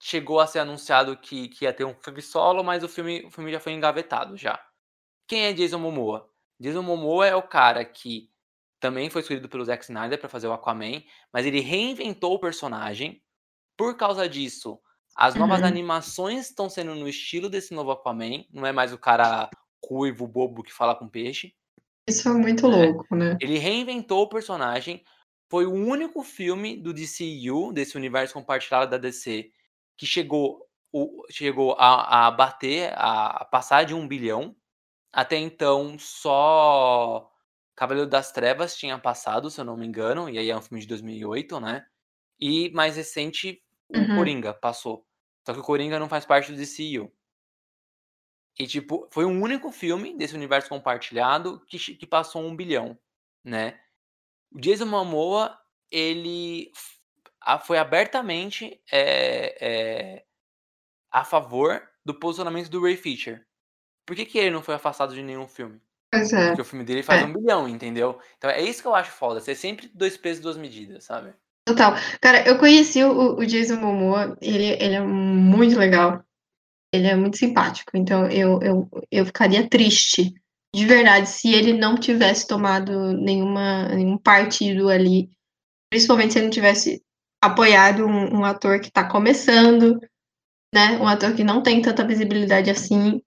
chegou a ser anunciado que, que ia ter um filme solo, mas o filme, o filme já foi engavetado já. Quem é Jason Momoa? Jason Momoa é o cara que também foi escolhido pelo Zack Snyder para fazer o Aquaman, mas ele reinventou o personagem. Por causa disso, as novas uhum. animações estão sendo no estilo desse novo Aquaman, não é mais o cara ruivo, bobo que fala com peixe. Isso é muito né? louco, né? Ele reinventou o personagem. Foi o único filme do DCU, desse universo compartilhado da DC, que chegou, o, chegou a, a bater, a, a passar de um bilhão. Até então, só Cavaleiro das Trevas tinha passado, se eu não me engano, e aí é um filme de 2008, né? E mais recente, o uhum. Coringa passou. Só que o Coringa não faz parte do DCU. E, tipo, foi o único filme desse universo compartilhado que, que passou um bilhão, né? O Jason Momoa, ele foi abertamente é, é, a favor do posicionamento do Ray Fisher. Por que, que ele não foi afastado de nenhum filme? Pois é. Porque o filme dele faz é. um bilhão, entendeu? Então é isso que eu acho foda. Ser sempre dois pesos, duas medidas, sabe? Total. Cara, eu conheci o, o Jason Momoa, ele, ele é muito legal. Ele é muito simpático. Então eu, eu, eu ficaria triste, de verdade, se ele não tivesse tomado nenhuma, nenhum partido ali. Principalmente se ele não tivesse apoiado um, um ator que tá começando, né? Um ator que não tem tanta visibilidade assim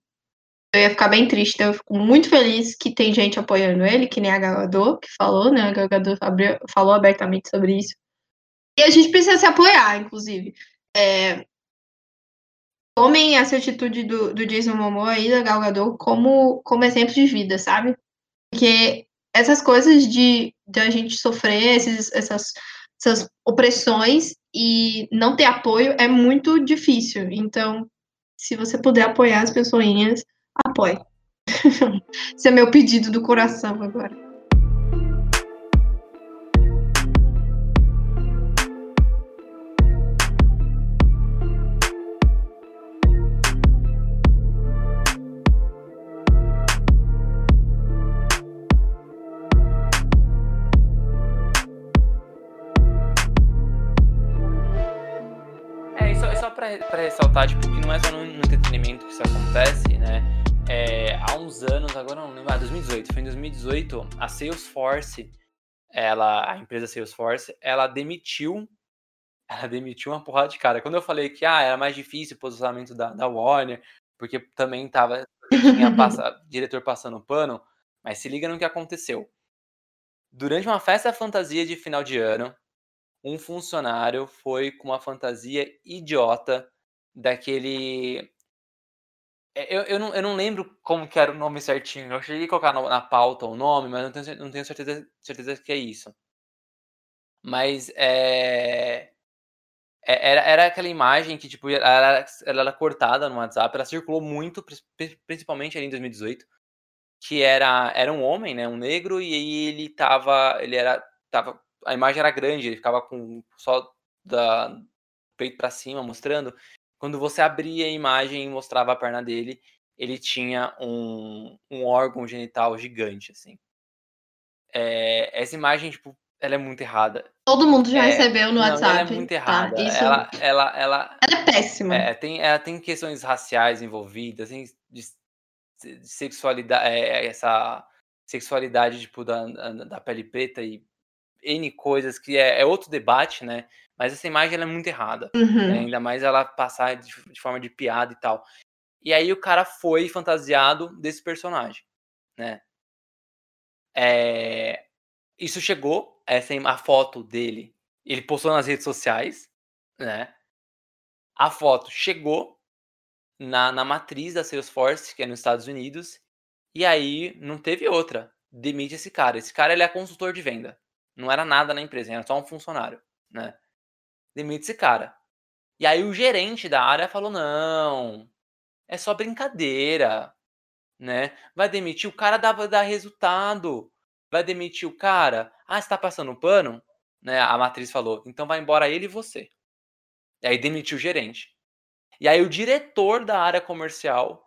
eu ia ficar bem triste. Então eu fico muito feliz que tem gente apoiando ele, que nem a Galador, que falou, né? A Galador falou abertamente sobre isso. E a gente precisa se apoiar, inclusive. É, tomem essa atitude do, do Jason Momoa e da Galgador como, como exemplo de vida, sabe? Porque essas coisas de, de a gente sofrer esses, essas, essas opressões e não ter apoio é muito difícil. Então, se você puder apoiar as pessoinhas, apoie. Esse é meu pedido do coração agora. É, só, só para ressaltar, tipo, que não é só no, no entretenimento que isso acontece, né? É, há uns anos, agora não lembro, ah, 2018, foi em 2018, a Salesforce, ela, a empresa Salesforce, ela demitiu, ela demitiu uma porrada de cara. Quando eu falei que ah, era mais difícil o posicionamento da, da Warner, porque também tava, tinha passa, diretor passando pano, mas se liga no que aconteceu. Durante uma festa fantasia de final de ano, um funcionário foi com uma fantasia idiota daquele eu, eu, não, eu não lembro como que era o nome certinho. Eu cheguei a colocar no, na pauta o nome, mas não tenho, não tenho certeza, certeza que é isso. Mas é, é, era, era aquela imagem que, tipo, ela ela era cortada no WhatsApp, ela circulou muito, principalmente ali em 2018, que era, era um homem, né, um negro, e aí ele tava, ele era, tava, a imagem era grande, ele ficava com só da peito para cima, mostrando. Quando você abria a imagem e mostrava a perna dele, ele tinha um, um órgão genital gigante, assim. É, essa imagem, tipo, ela é muito errada. Todo mundo já é, recebeu no não, WhatsApp. Ela é muito tá? errada. Tá, isso... ela, ela, ela, ela é péssima. É, tem, ela tem questões raciais envolvidas, tem de, de sexualidade, é, essa sexualidade tipo da, da pele preta e N coisas que é, é outro debate, né? Mas essa imagem é muito errada. Né? Uhum. Né? Ainda mais ela passar de, de, forma de piada e tal. E aí o cara foi fantasiado desse personagem, né? É, isso chegou, essa a foto dele, ele postou nas redes sociais, né? A foto chegou na, na matriz da Salesforce, que é nos Estados Unidos, e aí não teve outra. Demite esse cara. Esse cara ele é consultor de venda. Não era nada na empresa, era só um funcionário, né? Demite esse cara. E aí o gerente da área falou: "Não, é só brincadeira, né? Vai demitir o cara dá, dá resultado vai demitir o cara? Ah, você tá passando pano? Né? A matriz falou, então vai embora ele e você. E aí demitiu o gerente. E aí o diretor da área comercial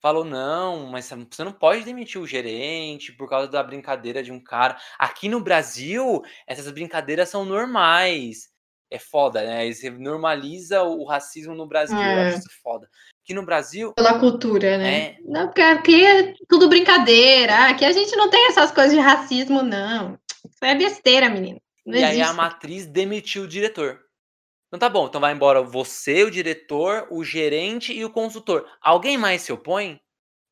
falou: não, mas você não pode demitir o gerente por causa da brincadeira de um cara. Aqui no Brasil, essas brincadeiras são normais. É foda, né? Você normaliza o racismo no Brasil. É. Eu acho é. isso foda. Aqui no Brasil. Pela cultura, né? É... Não, porque aqui é tudo brincadeira. Aqui a gente não tem essas coisas de racismo, não. Isso é besteira, menino. Não e existe. aí a matriz demitiu o diretor. Então tá bom, então vai embora você, o diretor, o gerente e o consultor. Alguém mais se opõe?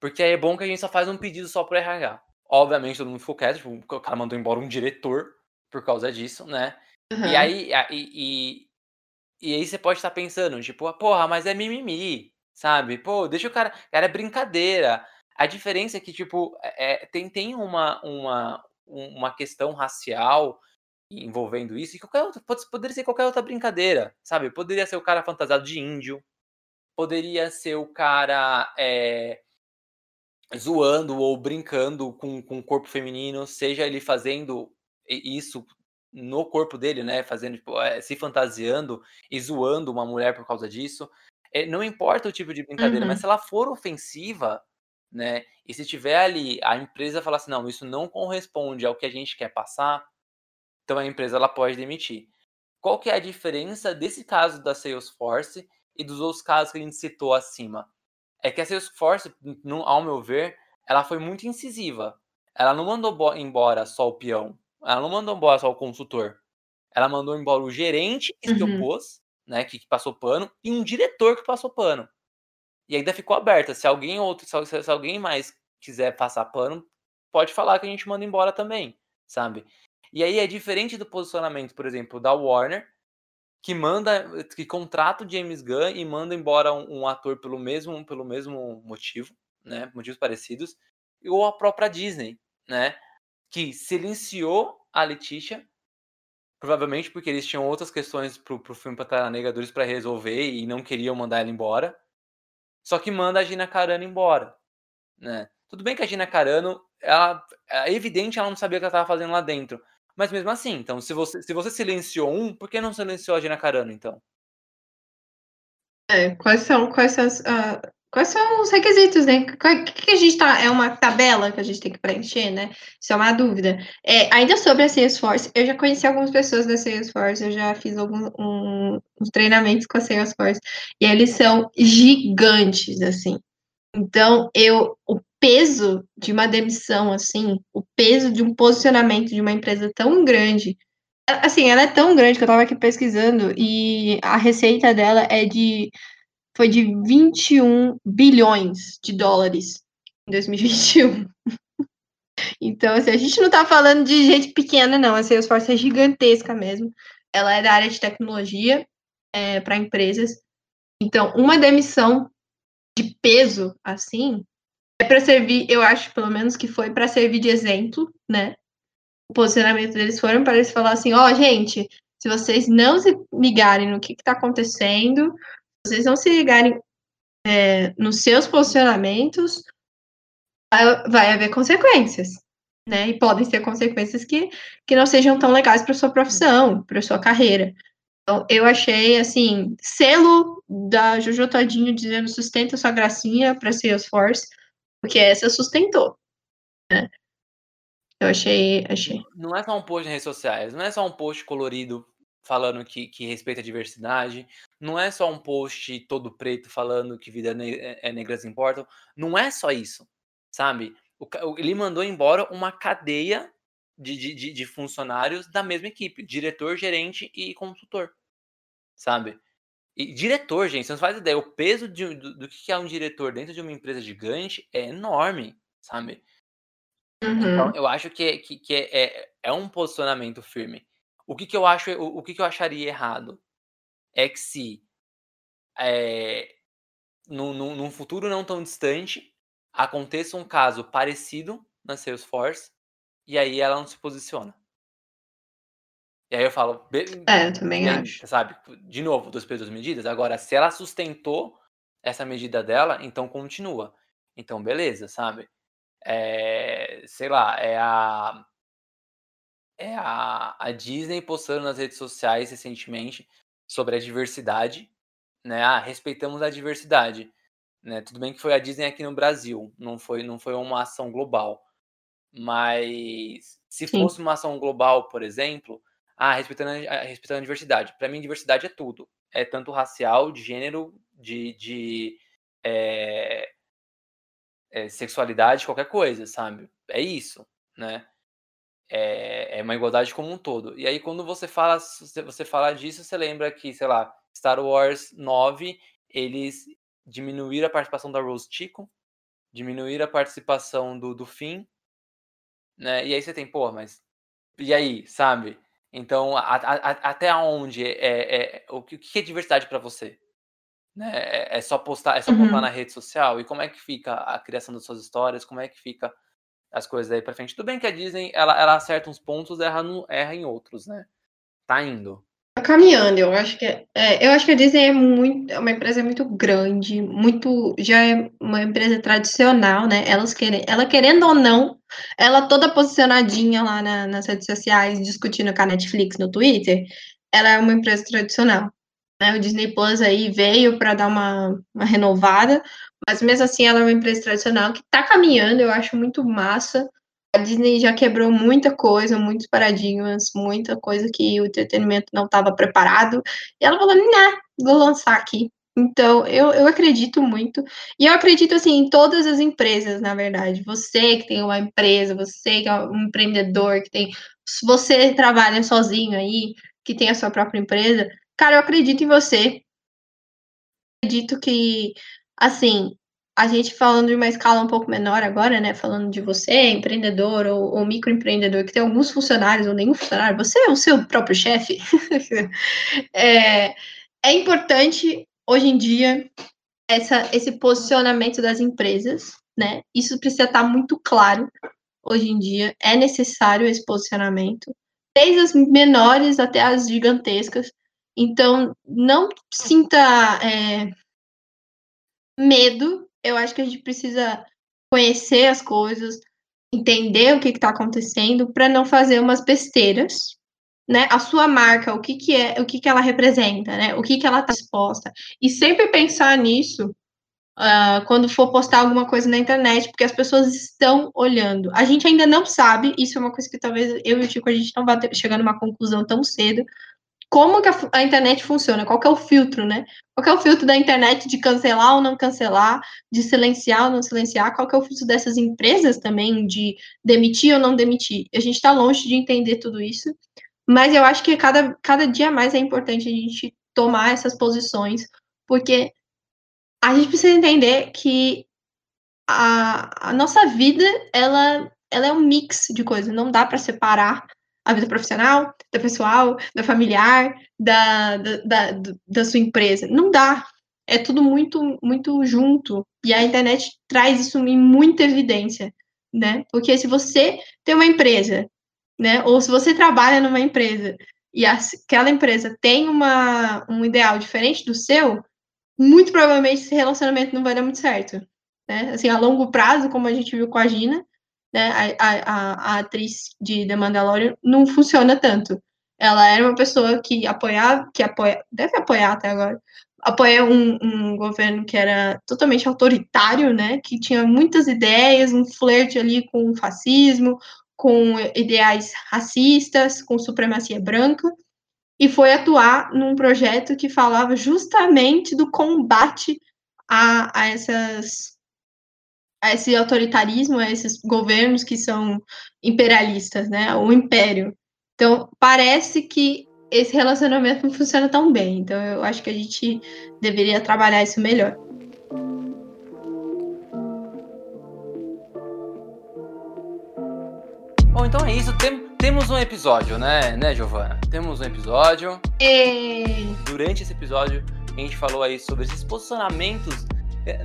Porque aí é bom que a gente só faz um pedido só pro RH. Obviamente todo mundo ficou quieto, tipo, o cara mandou embora um diretor por causa disso, né? Uhum. E aí, e, e, e, aí você pode estar pensando, tipo, porra, mas é mimimi. Sabe? Pô, deixa o cara. Cara, é brincadeira. A diferença é que, tipo, é, é, tem, tem uma, uma, uma questão racial envolvendo isso, e qualquer outra, pode, poderia ser qualquer outra brincadeira, sabe? Poderia ser o cara fantasiado de índio, poderia ser o cara é, zoando ou brincando com, com o corpo feminino, seja ele fazendo isso no corpo dele, né? Fazendo, tipo, é, se fantasiando e zoando uma mulher por causa disso. É, não importa o tipo de brincadeira, uhum. mas se ela for ofensiva, né? E se tiver ali a empresa falar assim, não, isso não corresponde ao que a gente quer passar, então a empresa ela pode demitir. Qual que é a diferença desse caso da Salesforce e dos outros casos que a gente citou acima? É que a Salesforce, no, ao meu ver, ela foi muito incisiva. Ela não mandou embora só o peão. Ela não mandou embora só o consultor. Ela mandou embora o gerente que se uhum. opôs né, que, que, passou pano, e um diretor que passou pano. E ainda ficou aberta. Se alguém outro, se, se alguém mais quiser passar pano, pode falar que a gente manda embora também, sabe? E aí é diferente do posicionamento, por exemplo, da Warner, que manda, que contrata o James Gunn e manda embora um, um ator pelo mesmo, pelo mesmo motivo, né, motivos parecidos, ou a própria Disney, né, que silenciou a Letitia Provavelmente porque eles tinham outras questões pro, pro filme Pantera Negra 2 para resolver e não queriam mandar ela embora. Só que manda a Gina Carano embora, né? Tudo bem que a Gina Carano, ela, é evidente ela não sabia o que ela estava fazendo lá dentro. Mas mesmo assim, então, se você, se você silenciou um, por que não silenciou a Gina Carano, então? É, quais são, quais são as, Quais são os requisitos, né? O que, que, a gente tá. É uma tabela que a gente tem que preencher, né? Isso é uma dúvida. É, ainda sobre a Salesforce, eu já conheci algumas pessoas da Salesforce, eu já fiz alguns um, uns treinamentos com a Salesforce, e eles são gigantes, assim. Então, eu. O peso de uma demissão, assim, o peso de um posicionamento de uma empresa tão grande. Assim, ela é tão grande que eu tava aqui pesquisando e a receita dela é de foi de 21 bilhões de dólares em 2021. Então, assim, a gente não tá falando de gente pequena, não. A Salesforce é gigantesca mesmo. Ela é da área de tecnologia é, para empresas. Então, uma demissão de peso, assim, é para servir, eu acho, pelo menos, que foi para servir de exemplo, né? O posicionamento deles foram para eles falar assim: ó, oh, gente, Se vocês não se ligarem no que está acontecendo, vocês não se ligarem é, nos seus posicionamentos, vai, haver consequências. Né? E podem ser consequências que, que não sejam tão legais para sua profissão, para sua carreira. Então, eu achei, assim, selo da Jojo Todinho dizendo sustenta sua gracinha para Salesforce, porque essa sustentou. Né? Eu achei, achei. Não é só um post nas redes sociais, não é só um post colorido falando que, que respeita a diversidade, não é só um post todo preto falando que vida ne é, negras importam, não é só isso, sabe? O, ele mandou embora uma cadeia de, de, de funcionários da mesma equipe, diretor, gerente e consultor, sabe? E diretor, gente, você não faz ideia, o peso de, do, do que é um diretor dentro de uma empresa gigante é enorme, sabe? Então, Uhum. eu acho que, que, que é, é, é um posicionamento firme. O que, que eu acho, o, o que, que eu acharia errado é que se é, num, num, num futuro não tão distante aconteça um caso parecido na Salesforce e aí ela não se posiciona. E aí eu falo, É, eu também acho. sabe? De novo, dos pesos medidas. Agora, se ela sustentou essa medida dela, então continua. Então, beleza, sabe? É, sei lá, é a é a, a Disney postando nas redes sociais recentemente sobre a diversidade, né? Ah, respeitamos a diversidade, né? Tudo bem que foi a Disney aqui no Brasil, não foi não foi uma ação global. Mas se Sim. fosse uma ação global, por exemplo, ah, respeitando a, respeitando a diversidade. Para mim, diversidade é tudo. É tanto racial, de gênero, de, de é, é, sexualidade, qualquer coisa, sabe? É isso, né? É, é, uma igualdade como um todo. E aí, quando você fala, você fala disso, você lembra que, sei lá, Star Wars 9, eles diminuíram a participação da Rose Tico, diminuíram a participação do, do Finn, né? E aí você tem, pô, mas. E aí, sabe? Então, a, a, até onde é, é, o que é diversidade para você? Né? É, é, só postar, é só uhum. postar na rede social? E como é que fica a criação das suas histórias? Como é que fica as coisas aí para frente? Tudo bem que a Disney ela, ela acerta uns pontos, erra, no, erra em outros, né? Tá indo. Tá caminhando, eu acho que é, eu acho que a Disney é muito, é uma empresa muito grande, muito já é uma empresa tradicional, né? Elas querem, ela querendo ou não, ela toda posicionadinha lá na, nas redes sociais, discutindo com a Netflix no Twitter, ela é uma empresa tradicional. Né? O Disney Plus aí veio para dar uma, uma renovada, mas mesmo assim ela é uma empresa tradicional que está caminhando, eu acho muito massa a Disney já quebrou muita coisa, muitos paradigmas, muita coisa que o entretenimento não estava preparado. E ela falou, né, vou lançar aqui. Então, eu, eu acredito muito. E eu acredito, assim, em todas as empresas, na verdade. Você que tem uma empresa, você que é um empreendedor, que tem. Você trabalha sozinho aí, que tem a sua própria empresa. Cara, eu acredito em você. Acredito que, assim, a gente falando de uma escala um pouco menor agora, né? Falando de você, empreendedor ou, ou microempreendedor, que tem alguns funcionários ou nenhum funcionário, você é o seu próprio chefe. é, é importante, hoje em dia, essa, esse posicionamento das empresas, né? Isso precisa estar muito claro hoje em dia. É necessário esse posicionamento, desde as menores até as gigantescas. Então, não sinta é, medo eu acho que a gente precisa conhecer as coisas, entender o que está acontecendo, para não fazer umas besteiras, né? A sua marca, o que, que é, o que, que ela representa, né? O que, que ela está exposta. E sempre pensar nisso uh, quando for postar alguma coisa na internet, porque as pessoas estão olhando. A gente ainda não sabe, isso é uma coisa que talvez eu e o Tico a gente não vá ter, chegar numa conclusão tão cedo, como que a, a, internet funciona, qual que é o filtro, né? Qual que é o filtro da internet de cancelar ou não cancelar, de silenciar ou não silenciar, qual que é o filtro dessas empresas também de demitir ou não demitir. A gente está longe de entender tudo isso, mas eu acho que cada, cada dia mais é importante a gente tomar essas posições, porque a gente precisa entender que a, a nossa vida, ela, ela é um mix de coisas, não dá para separar a vida profissional, da pessoal, da familiar, da, da, da, da sua empresa. Não dá. É tudo muito, muito junto. E a internet traz isso em muita evidência, né? Porque se você tem uma empresa, né? Ou se você trabalha numa empresa e aquela empresa tem uma, um ideal diferente do seu, muito provavelmente esse relacionamento não vai dar muito certo. Né? Assim, a longo prazo, como a gente viu com a Gina, né, a, a, a atriz de The Mandalorian não funciona tanto. Ela era uma pessoa que apoiava, que apoia, deve apoiar até agora, apoia um, um, governo que era totalmente autoritário, né, que tinha muitas ideias, um flerte ali com o fascismo, com ideais racistas, com supremacia branca, e foi atuar num projeto que falava justamente do combate a, a essas a esse autoritarismo, a esses governos que são imperialistas, né, o império. Então, parece que esse relacionamento não funciona tão bem. Então, eu acho que a gente deveria trabalhar isso melhor. Bom, então é isso. Tem, temos um episódio, né, né, Giovana? Temos um episódio. E... Durante esse episódio, a gente falou aí sobre esses posicionamentos, é,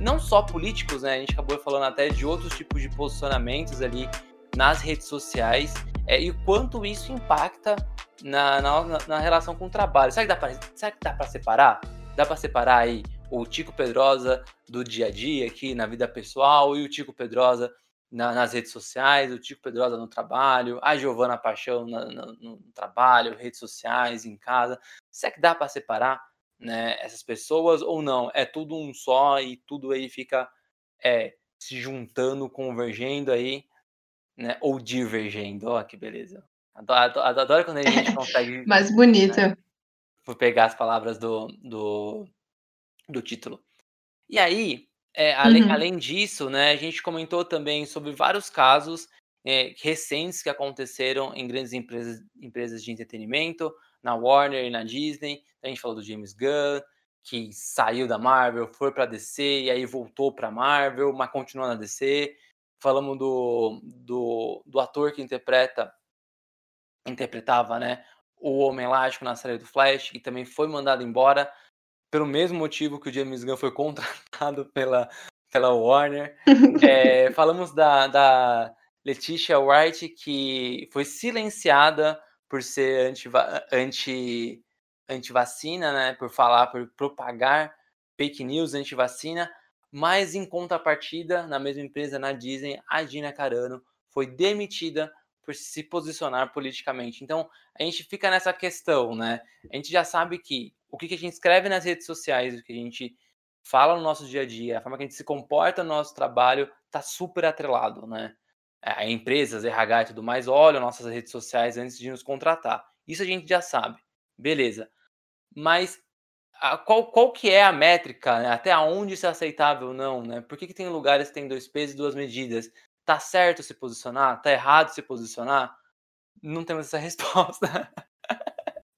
não só políticos, né? A gente acabou falando até de outros tipos de posicionamentos ali nas redes sociais é, e o quanto isso impacta na, na, na, relação com o trabalho. Será que dá para separar? Dá para separar aí o Tico Pedrosa do dia a dia aqui na vida pessoal e o Tico Pedrosa na, nas redes sociais, o Tico Pedrosa no trabalho, a Giovana Paixão na, no, no, trabalho, redes sociais, em casa. Será que dá para separar né, essas pessoas ou não? É tudo um só e tudo aí fica é, se juntando, convergendo aí né? Ou divergendo, ó, que beleza. Adoro, adoro, adoro quando a gente consegue. Mais bonito. Né, vou pegar as palavras do, do, do título. E aí, é, além, uhum. além disso, né, a gente comentou também sobre vários casos é, recentes que aconteceram em grandes empresas, empresas de entretenimento, na Warner e na Disney. A gente falou do James Gunn, que saiu da Marvel, foi para DC e aí voltou para Marvel, mas continuou na DC falamos do, do, do ator que interpreta interpretava né, o Homem Elástico na série do Flash, e também foi mandado embora pelo mesmo motivo que o James Gunn foi contratado pela, pela Warner. É, falamos da, da Letitia Wright, que foi silenciada por ser anti-vacina, anti, anti né, por falar, por propagar fake news anti-vacina. Mas em contrapartida, na mesma empresa, na Disney, a Gina Carano foi demitida por se posicionar politicamente. Então, a gente fica nessa questão, né? A gente já sabe que o que a gente escreve nas redes sociais, o que a gente fala no nosso dia a dia, a forma que a gente se comporta no nosso trabalho, tá super atrelado, né? A empresas, RH e tudo mais olham nossas redes sociais antes de nos contratar. Isso a gente já sabe. Beleza. Mas a, qual, qual que é a métrica, né? até onde isso é aceitável ou não, né? Por que, que tem lugares que tem dois pesos e duas medidas? Tá certo se posicionar? Tá errado se posicionar? Não temos essa resposta.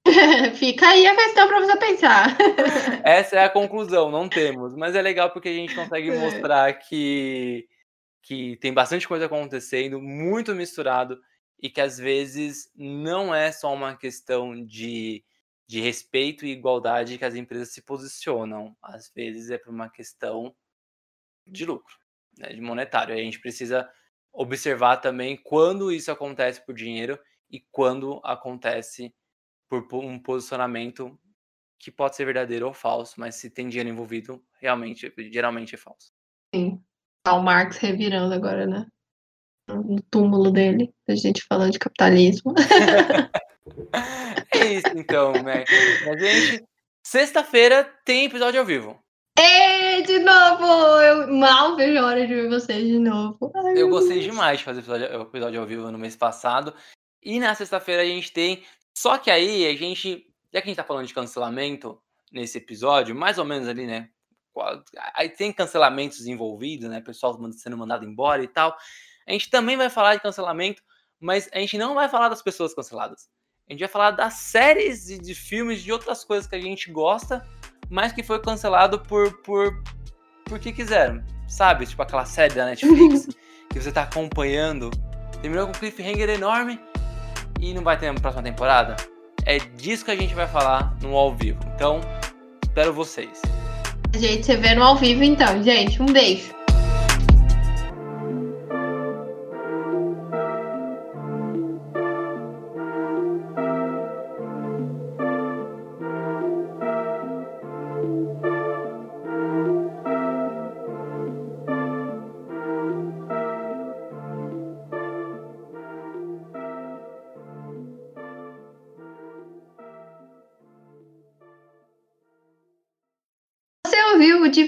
Fica aí a questão para você pensar. Essa é a conclusão, não temos. Mas é legal porque a gente consegue é. mostrar que, que tem bastante coisa acontecendo, muito misturado, e que às vezes não é só uma questão de de respeito e igualdade que as empresas se posicionam. Às vezes é por uma questão de lucro, né, de monetário. a gente precisa observar também quando isso acontece por dinheiro e quando acontece por um posicionamento que pode ser verdadeiro ou falso, mas se tem dinheiro envolvido, realmente, geralmente é falso. Sim. Tá o Marx revirando agora, né? No túmulo dele, a gente falando de capitalismo. É isso então, né? A gente. Sexta-feira tem episódio ao vivo. E de novo! Eu mal vejo a hora de ver vocês de novo. Ai, eu gostei demais de fazer episódio, episódio ao vivo no mês passado. E na sexta-feira a gente tem. Só que aí a gente. Já que a gente tá falando de cancelamento nesse episódio, mais ou menos ali, né? Aí tem cancelamentos envolvidos, né? Pessoal sendo mandado embora e tal. A gente também vai falar de cancelamento, mas a gente não vai falar das pessoas canceladas. A gente vai falar das séries e de filmes, de outras coisas que a gente gosta, mas que foi cancelado por, por, por que quiseram. Sabe? Tipo aquela série da Netflix que você tá acompanhando, terminou com um cliffhanger enorme e não vai ter uma próxima temporada. É disso que a gente vai falar no ao vivo. Então, espero vocês. Gente, você vê no ao vivo então, gente. Um beijo.